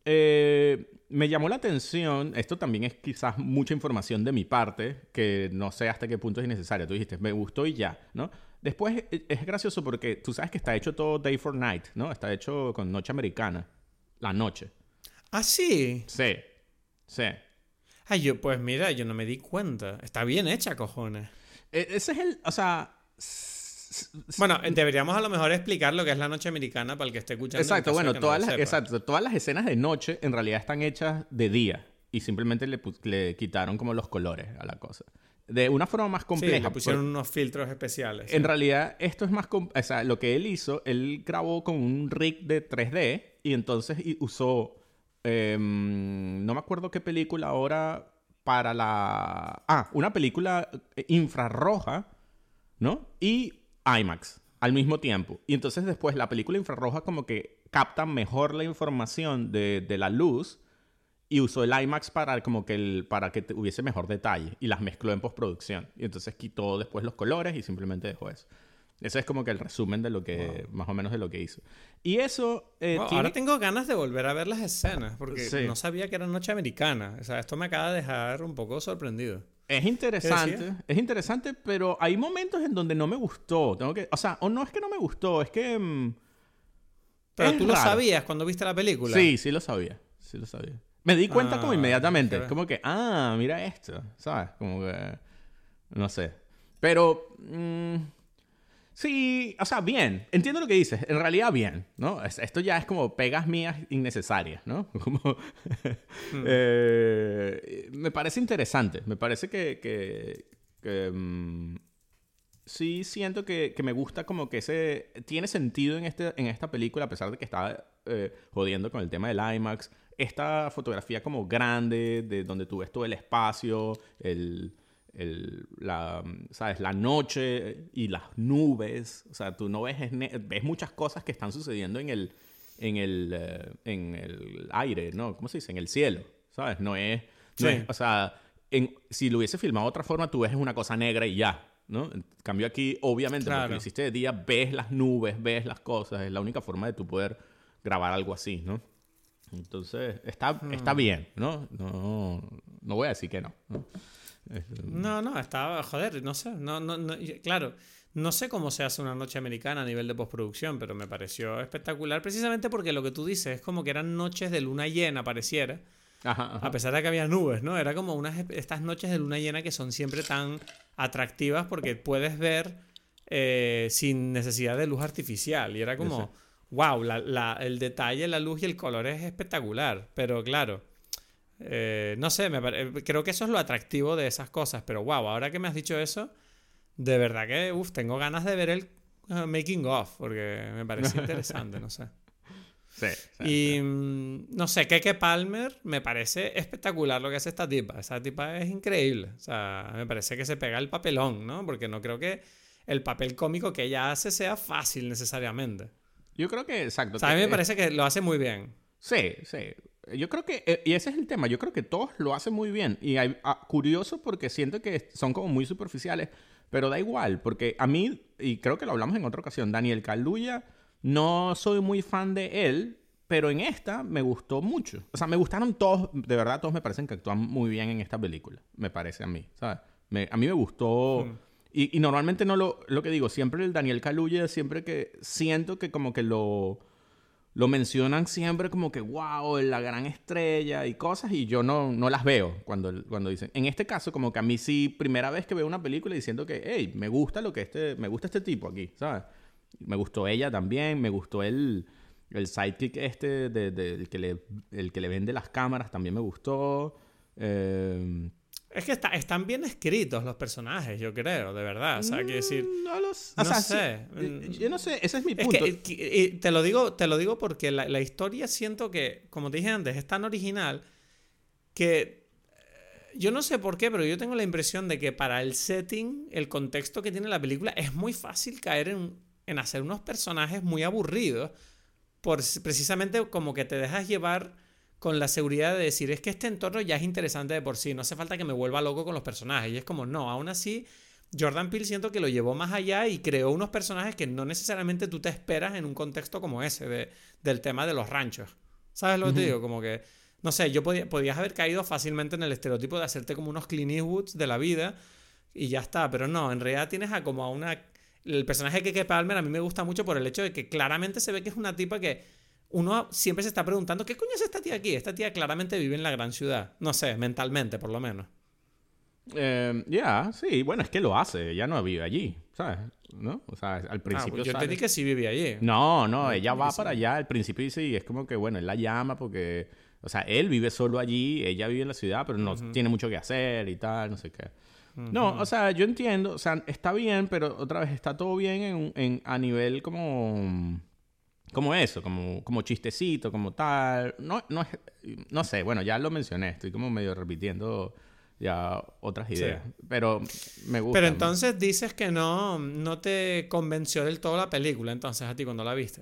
eh, me llamó la atención. Esto también es quizás mucha información de mi parte, que no sé hasta qué punto es innecesaria. Tú dijiste, me gustó y ya, ¿no? Después es, es gracioso porque tú sabes que está hecho todo day for night, ¿no? Está hecho con noche americana. La noche. Ah, sí. Sí. Sí. Ay, yo, pues mira, yo no me di cuenta. Está bien hecha, cojones. E- Ese es el, o sea... Bueno, deberíamos a lo mejor explicar lo que es la noche americana para el que esté escuchando. Exacto, bueno, no todas las, exacto, todas las escenas de noche en realidad están hechas de día y simplemente le, le quitaron como los colores a la cosa. De una forma más Sí, compleja. le pusieron por- unos filtros especiales. En sí. realidad, esto es más... O sea, lo que él hizo, él grabó con un rig de 3D y entonces usó... em, no me acuerdo qué película ahora para la... Ah, una película eh, infrarroja, ¿no? Y IMAX al mismo tiempo. Y entonces después la película infrarroja como que capta mejor la información de, de la luz y usó el IMAX para como que el, para que hubiese mejor detalle y las mezcló en postproducción. Y entonces quitó después los colores y simplemente dejó eso. Ese es como que el resumen de lo que, más o menos de lo que hizo. Y eso eh, Wow, tiene- Ahora tengo ganas de volver a ver las escenas porque Sí. no sabía que era noche americana. O sea, esto me acaba de dejar un poco sorprendido. Es interesante, es interesante, pero hay momentos en donde no me gustó. Tengo que, o sea, o no es que no me gustó, es que mm, Pero Es tú lo raro. sabías cuando viste la película. sí, sí lo sabía, sí lo sabía. Me di cuenta como Ah, inmediatamente, ok. como que, ah, mira esto, ¿sabes? Como que, no sé. Pero, mm, sí, o sea, bien, entiendo lo que dices, en realidad bien, ¿no? Es- Esto ya es como pegas mías innecesarias, ¿no? Como, eh, me parece interesante, me parece que, que, que, mm, sí siento que, que me gusta como que ese tiene sentido en, este, en esta película, a pesar de que estaba eh, jodiendo con el tema del IMAX. Esta fotografía como grande, de donde tú ves todo el espacio, el, el- la, ¿sabes? la noche y las nubes. O sea, tú no ves, ves muchas cosas que están sucediendo en el, en el, eh, en el aire, ¿no? ¿Cómo se dice? En el cielo, ¿sabes? No es... no Sí. es- o sea, en- si lo hubiese filmado de otra forma, tú ves una cosa negra y ya, ¿no? En cambio aquí, obviamente, porque Claro. lo hiciste de día, ves las nubes, ves las cosas. Es la única forma de tú poder grabar algo así, ¿no? Entonces, está, Hmm. está bien, ¿no? ¿no? No voy a decir que no. ¿no? No, no, estaba, joder, no sé, no, no, claro, no sé cómo se hace una noche americana a nivel de postproducción, pero me pareció espectacular precisamente porque lo que tú dices es como que eran noches de luna llena, pareciera, Ajá, ajá. a pesar de que había nubes, ¿no? Era como unas estas noches de luna llena que son siempre tan atractivas porque puedes ver eh, sin necesidad de luz artificial y era como, wow, la- la- el detalle, la luz y el color es espectacular, pero claro. Eh, no sé, me pare- creo que eso es lo atractivo de esas cosas, pero wow, ahora que me has dicho eso, de verdad que uf, tengo ganas de ver el eh, making of, porque me parece interesante, no sé. Sí, sí, Y sí. mm, no sé, Keke Palmer me parece espectacular lo que hace esta tipa. Esa tipa es increíble. O sea, me parece que se pega el papelón, ¿no? Porque no creo que el papel cómico que ella hace sea fácil necesariamente. Yo creo que, exacto. O sea, a mí me parece que lo hace muy bien. Sí, sí. Yo creo que, eh, y ese es el tema, yo creo que todos lo hacen muy bien. Y hay, ah, curioso porque siento que son como muy superficiales, pero da igual, porque a mí, y creo que lo hablamos en otra ocasión, Daniel Kaluuya, no soy muy fan de él, pero en esta me gustó mucho. O sea, me gustaron todos, de verdad todos me parecen que actúan muy bien en esta película, me parece a mí, ¿sabes? Me- a mí me gustó... Mm. Y, y normalmente no lo, lo que digo, siempre el Daniel Kaluuya, siempre que siento que como que lo lo mencionan siempre como que, wow, la gran estrella y cosas, y yo no, no las veo cuando, cuando dicen. En este caso, como que a mí sí, primera vez que veo una película diciendo que, hey, me gusta lo que este, me gusta este tipo aquí, ¿sabes? Me gustó ella también, me gustó el, el sidekick este, de, el, que le, el que le vende las cámaras, también me gustó. Eh, Es que está, están bien escritos los personajes, yo creo, de verdad. O sea, quiero decir. Mm, No lo No eh, sé. Mm. Yo no sé, ese es mi Es punto. que, que- y te lo digo, te lo digo porque la, la historia siento que, como te dije antes, es tan original que eh, yo no sé por qué, pero yo tengo la impresión de que para el setting, el contexto que tiene la película, es muy fácil caer en, en hacer unos personajes muy aburridos, por, precisamente como que te dejas llevar con la seguridad de decir, es que este entorno ya es interesante de por sí, no hace falta que me vuelva loco con los personajes. Y es como, no, aún así, Jordan Peele siento que lo llevó más allá y creó unos personajes que no necesariamente tú te esperas en un contexto como ese, de- del tema de los ranchos. ¿Sabes lo que te digo? Como que, no sé, yo podía, podías haber caído fácilmente en el estereotipo de hacerte como unos Clint Eastwoods de la vida y ya está, pero no, en realidad tienes a como a una... El personaje de Keke Palmer a mí me gusta mucho por el hecho de que claramente se ve que es una tipa que uno siempre se está preguntando, ¿qué coño es esta tía aquí? Esta tía claramente vive en la gran ciudad. No sé, mentalmente por lo menos. Eh, ya, sí, bueno, es que lo hace, ella no vive allí, ¿sabes? ¿No? O sea, al Ah, principio pues yo sale- entendí que sí vivía allí. No, no, ella va sí. para allá, al principio dice, y es como que, bueno, él la llama porque, o sea, él vive solo allí, ella vive en la ciudad, pero no tiene mucho que hacer y tal, no sé qué. No, o sea, yo entiendo, o sea, está bien, pero otra vez está todo bien en, en- a nivel como, como eso, como, como chistecito, como tal. No, no, es- no sé, bueno, ya lo mencioné, estoy como medio repitiendo ya otras Sí. ideas, pero me gusta. Pero entonces dices que no, no te convenció del todo la película, entonces a ti cuando la viste.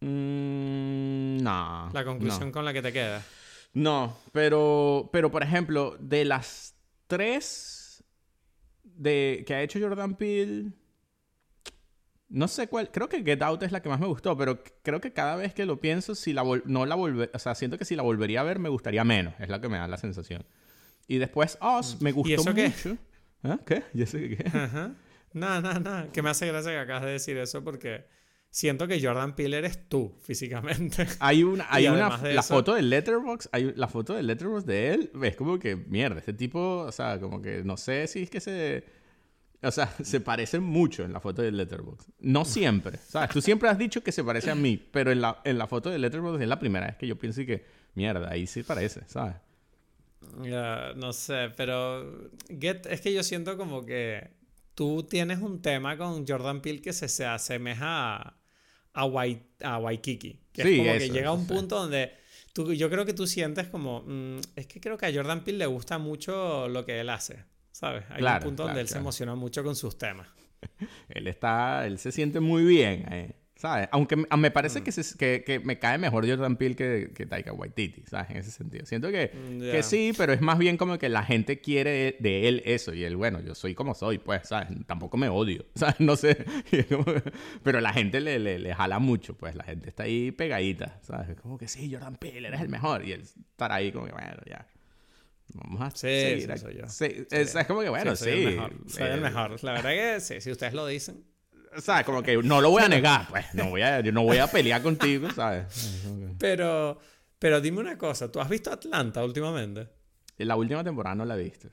Mm, no. La conclusión no. con la que te queda. No, pero, pero por ejemplo, de las tres de, que ha hecho Jordan Peele, no sé cuál, creo que Get Out es la que más me gustó, pero creo que cada vez que lo pienso, si la vol- no la volver, o sea, siento que si la volvería a ver me gustaría menos, es la que me da la sensación. Y después Oz me gustó eso qué? mucho. ¿Ah? ¿Qué? ¿Y eso qué? qué? Ajá. No, no, no. Que me hace gracia que acabas de decir eso porque siento que Jordan Peele eres tú físicamente. Hay una, hay Y una, de la eso- foto del Letterbox, hay la foto del Letterbox de él, es como que, mierda, este tipo, o sea, como que no sé si es que se, o sea, se parecen mucho en la foto del Letterbox. No siempre, ¿sabes? Tú siempre has dicho que se parece a mí, pero en la, en la foto del Letterbox es la primera vez que yo pienso que, mierda, ahí sí parece, ¿sabes? Ya, no sé, pero Get, es que yo siento como que tú tienes un tema con Jordan Peele que se, se asemeja a, a, Wai- a Waikiki. Que Sí, es como que eso, llega a un sí. punto donde tú, yo creo que tú sientes como, mm, es que creo que a Jordan Peele le gusta mucho lo que él hace, ¿sabes? Hay Claro, un punto donde claro, él se claro. emociona mucho con sus temas. Él está, él se siente muy bien, eh, ¿sabes? Aunque me, me Mm. parece que, se- que, que me cae mejor Jordan Peele que, que Taika Waititi, ¿sabes? En ese sentido. Siento que, Mm, que sí, pero es más bien como que la gente quiere de él eso. Y él, bueno, yo soy como soy, pues, ¿sabes? Tampoco me odio, ¿sabes? No sé. Como- pero la gente le, le, le jala mucho, pues. La gente está ahí pegadita, ¿sabes? Como que sí, Jordan Peele, eres el mejor. Y él estará ahí como que, bueno, ya. Vamos a Sí, seguir sí, soy yo. Sí, es, es como que, bueno, sí. soy el mejor. Soy el eh, mejor. La verdad que sí, si ustedes lo dicen. ¿Sabes? Como que no lo voy a negar, pues. No voy a, yo no voy a pelear contigo, ¿sabes? Pero, pero dime una cosa, ¿tú has visto Atlanta últimamente? La última temporada no la he visto.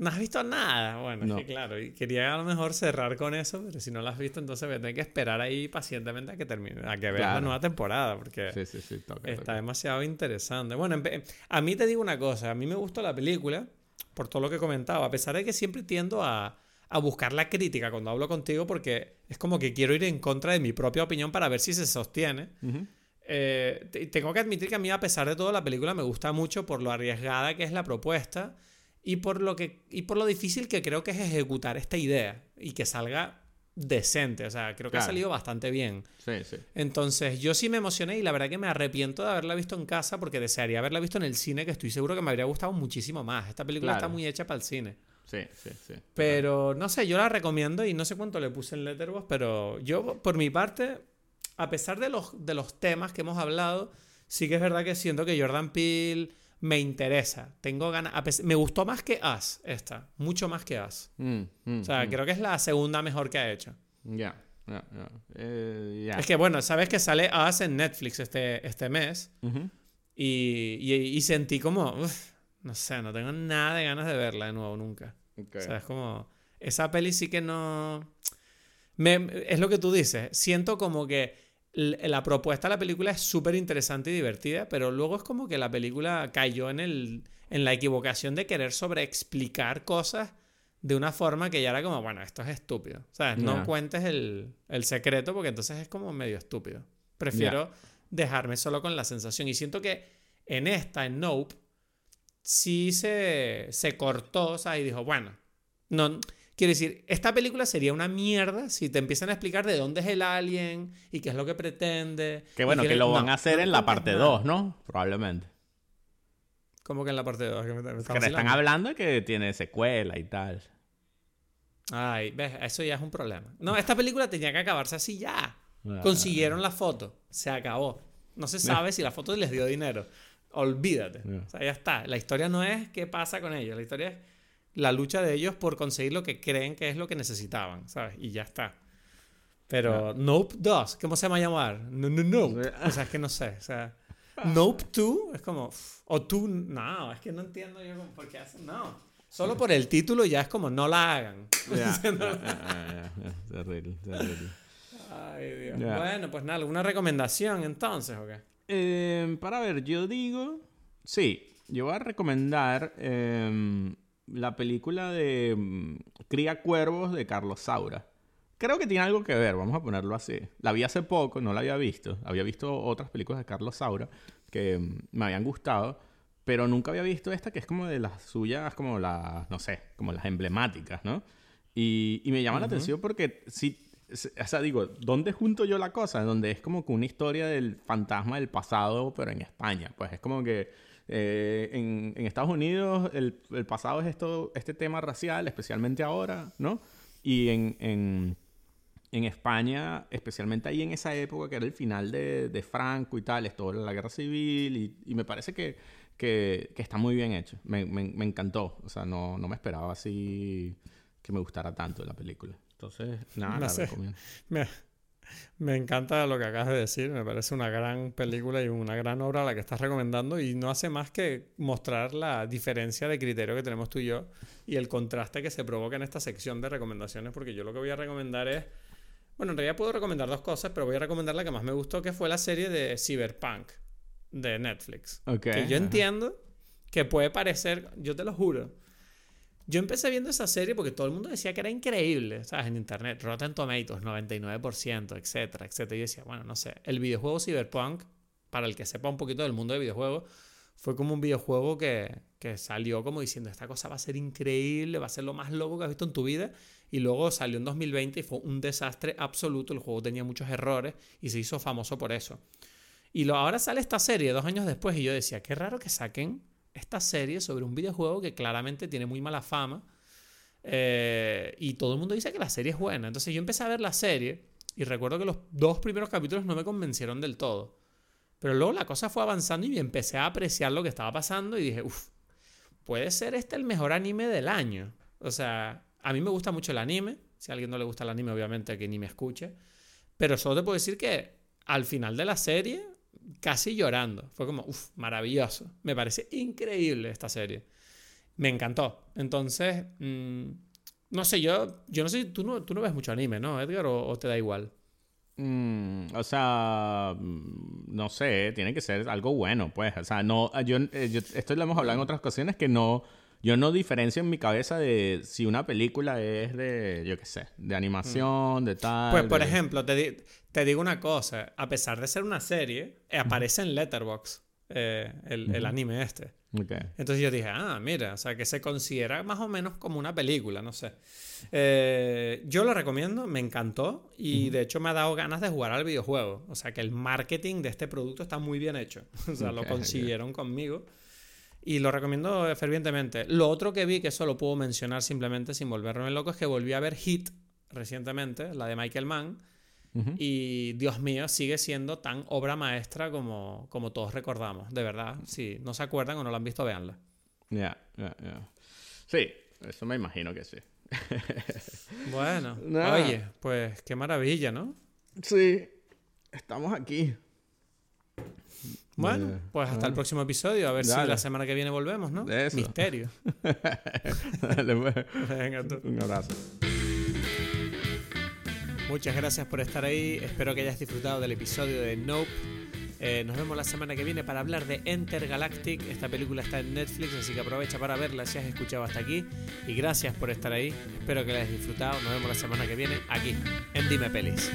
No has visto nada. Bueno, No. es que claro, y quería a lo mejor cerrar con eso, pero si no lo has visto, entonces voy a tener que esperar ahí pacientemente a que termine, a que veas la nueva temporada, porque Sí, sí, sí. Toca, está toca. demasiado interesante. Bueno, a mí te digo una cosa, a mí me gustó la película, por todo lo que comentaba, a pesar de que siempre tiendo a, a buscar la crítica cuando hablo contigo, porque es como que quiero ir en contra de mi propia opinión para ver si se sostiene. Eh, te- tengo que admitir que a mí, a pesar de todo, la película me gusta mucho por lo arriesgada que es la propuesta y por lo, que, y por lo difícil que creo que es ejecutar esta idea y que salga decente. O sea, creo que ha Claro. salido bastante bien. Sí, sí. Entonces, yo sí me emocioné y la verdad que me arrepiento de haberla visto en casa porque desearía haberla visto en el cine, que estoy seguro que me habría gustado muchísimo más. Esta película Claro. está muy hecha para el cine. Sí, sí, sí. Pero no sé, yo la recomiendo y no sé cuánto le puse en Letterboxd, pero yo por mi parte, a pesar de los, de los temas que hemos hablado, sí que es verdad que siento que Jordan Peele me interesa. Tengo ganas, me gustó más que Us esta, mucho más que Us. Mm, mm, O sea, mm. creo que es la segunda mejor que ha hecho. Ya, ya, ya. Eh, ya. Es que bueno, sabes que sale Us en Netflix este, este mes y, y- y sentí como, uf, no sé, no tengo nada de ganas de verla de nuevo nunca. O sea, es como. Esa peli sí que no. Me, es lo que tú dices. Siento como que la propuesta de la película es súper interesante y divertida, pero luego es como que la película cayó en, el, en la equivocación de querer sobreexplicar cosas de una forma que ya era como, bueno, esto es estúpido. ¿Sabes? No cuentes el, secreto porque entonces es como medio estúpido. Prefiero dejarme solo con la sensación. Y siento que en esta, en Nope, sí se, se cortó, ¿sabes? Y dijo, bueno, no Quiero decir, esta película sería una mierda si te empiezan a explicar de dónde es el alien y qué es lo que pretende. Que bueno, que, lo van a hacer en la parte 2, ¿no? Probablemente. ¿Cómo que en la parte 2? Que, me, que están hablando que tiene secuela y tal. Ay, ves, eso ya es un problema. No, esta película tenía que acabarse así ya. Ah. Consiguieron la foto, se acabó. No se sabe si la foto les dio dinero. Olvídate. O sea, ya está. La historia no es qué pasa con ellos. La historia es la lucha de ellos por conseguir lo que creen que es lo que necesitaban, ¿sabes? Y ya está. Pero Nope 2, ¿cómo se llama llamar? No, no, no. O sea, es que no sé. O sea, Nope 2 es como. O tú. No, es que no entiendo yo por qué hacen. No. Solo por el título ya es como no la hagan. Terrible, terrible. Ay, Dios. Bueno, pues nada, ¿alguna recomendación entonces o qué? Eh, para ver, yo digo. Sí, yo voy a recomendar. Eh, la película de mm, Cría Cuervos de Carlos Saura. Creo que tiene algo que ver, vamos a ponerlo así. La vi hace poco, no la había visto. Había visto otras películas de Carlos Saura que mm, me habían gustado, pero nunca había visto esta que es como de las suyas, como las, no sé, como las emblemáticas, ¿no? Y, me llama la atención porque sí, o sea, digo, ¿dónde junto yo la cosa? Donde es como que una historia del fantasma del pasado, pero en España. Pues es como que eh, en, Estados Unidos el, pasado es esto, este tema racial, especialmente ahora, ¿no? Y en, España, especialmente ahí en esa época que era el final de, Franco y tal, esto la guerra civil, y, me parece que, está muy bien hecho. Me, encantó. O sea, no, me esperaba así que me gustara tanto la película. Entonces, nada, la recomiendo. Me encanta lo que acabas de decir, me parece una gran película y una gran obra la que estás recomendando y no hace más que mostrar la diferencia de criterio que tenemos tú y yo y el contraste que se provoca en esta sección de recomendaciones porque yo lo que voy a recomendar es, bueno, en realidad puedo recomendar dos cosas, pero voy a recomendar la que más me gustó que fue la serie de Cyberpunk de Netflix. Que yo entiendo que puede parecer, yo te lo juro, yo empecé viendo esa serie porque todo el mundo decía que era increíble, ¿sabes? En internet, Rotten Tomatoes, 99%, etcétera, etcétera. Y yo decía, bueno, no sé, el videojuego Cyberpunk, para el que sepa un poquito del mundo de videojuegos, fue como un videojuego que, que salió como diciendo, esta cosa va a ser increíble, va a ser lo más loco que has visto en tu vida. Y luego salió en 2020 y fue un desastre absoluto. El juego tenía muchos errores y se hizo famoso por eso. Y lo, ahora sale esta serie dos años después y yo decía, qué raro que saquen esta serie sobre un videojuego que claramente tiene muy mala fama. Eh, y todo el mundo dice que la serie es buena. Entonces yo empecé a ver la serie y recuerdo que los dos primeros capítulos no me convencieron del todo. Pero luego la cosa fue avanzando y empecé a apreciar lo que estaba pasando y dije, uff, puede ser este el mejor anime del año. O sea, a mí me gusta mucho el anime. Si a alguien no le gusta el anime, obviamente que ni me escuche. Pero solo te puedo decir que al final de la serie casi llorando. Fue como, uff, maravilloso. Me parece increíble esta serie. Me encantó. Entonces, mm, no sé, yo, yo no sé, tú no, tú no ves mucho anime, ¿no, Edgar? ¿O, te da igual? Mm, o sea, mm, no sé, tiene que ser algo bueno, pues. O sea, no, yo, eh, yo esto lo hemos hablado en otras ocasiones que no yo no diferencio en mi cabeza de si una película es de, yo qué sé, de animación, de tal. Pues, por ejemplo, te, te, digo una cosa. A pesar de ser una serie, aparece en Letterboxd eh, el, anime este. Entonces yo dije, ah, mira, o sea, que se considera más o menos como una película, no sé. Eh, yo lo recomiendo, me encantó y de hecho me ha dado ganas de jugar al videojuego. O sea, que el marketing de este producto está muy bien hecho. O sea, lo consiguieron conmigo. Y lo recomiendo fervientemente. Lo otro que vi, que eso lo puedo mencionar simplemente sin volverme loco, es que volví a ver Hit recientemente, la de Michael Mann. Y Dios mío, sigue siendo tan obra maestra como, como todos recordamos, de verdad. Si no se acuerdan o no la han visto, véanla. Ya, ya, ya. Sí, eso me imagino que sí. bueno, oye, pues qué maravilla, ¿no? Sí, estamos aquí. Bueno, eh, pues hasta el próximo episodio. A ver si la semana que viene volvemos, ¿no? Misterio. Dale, pues. Venga tú. Un abrazo. Muchas gracias por estar ahí. Espero que hayas disfrutado del episodio de Nope. Eh, nos vemos la semana que viene para hablar de Enter Galactic. Esta película está en Netflix, así que aprovecha para verla si has escuchado hasta aquí. Y gracias por estar ahí. Espero que la hayas disfrutado. Nos vemos la semana que viene aquí en Dime Pelis.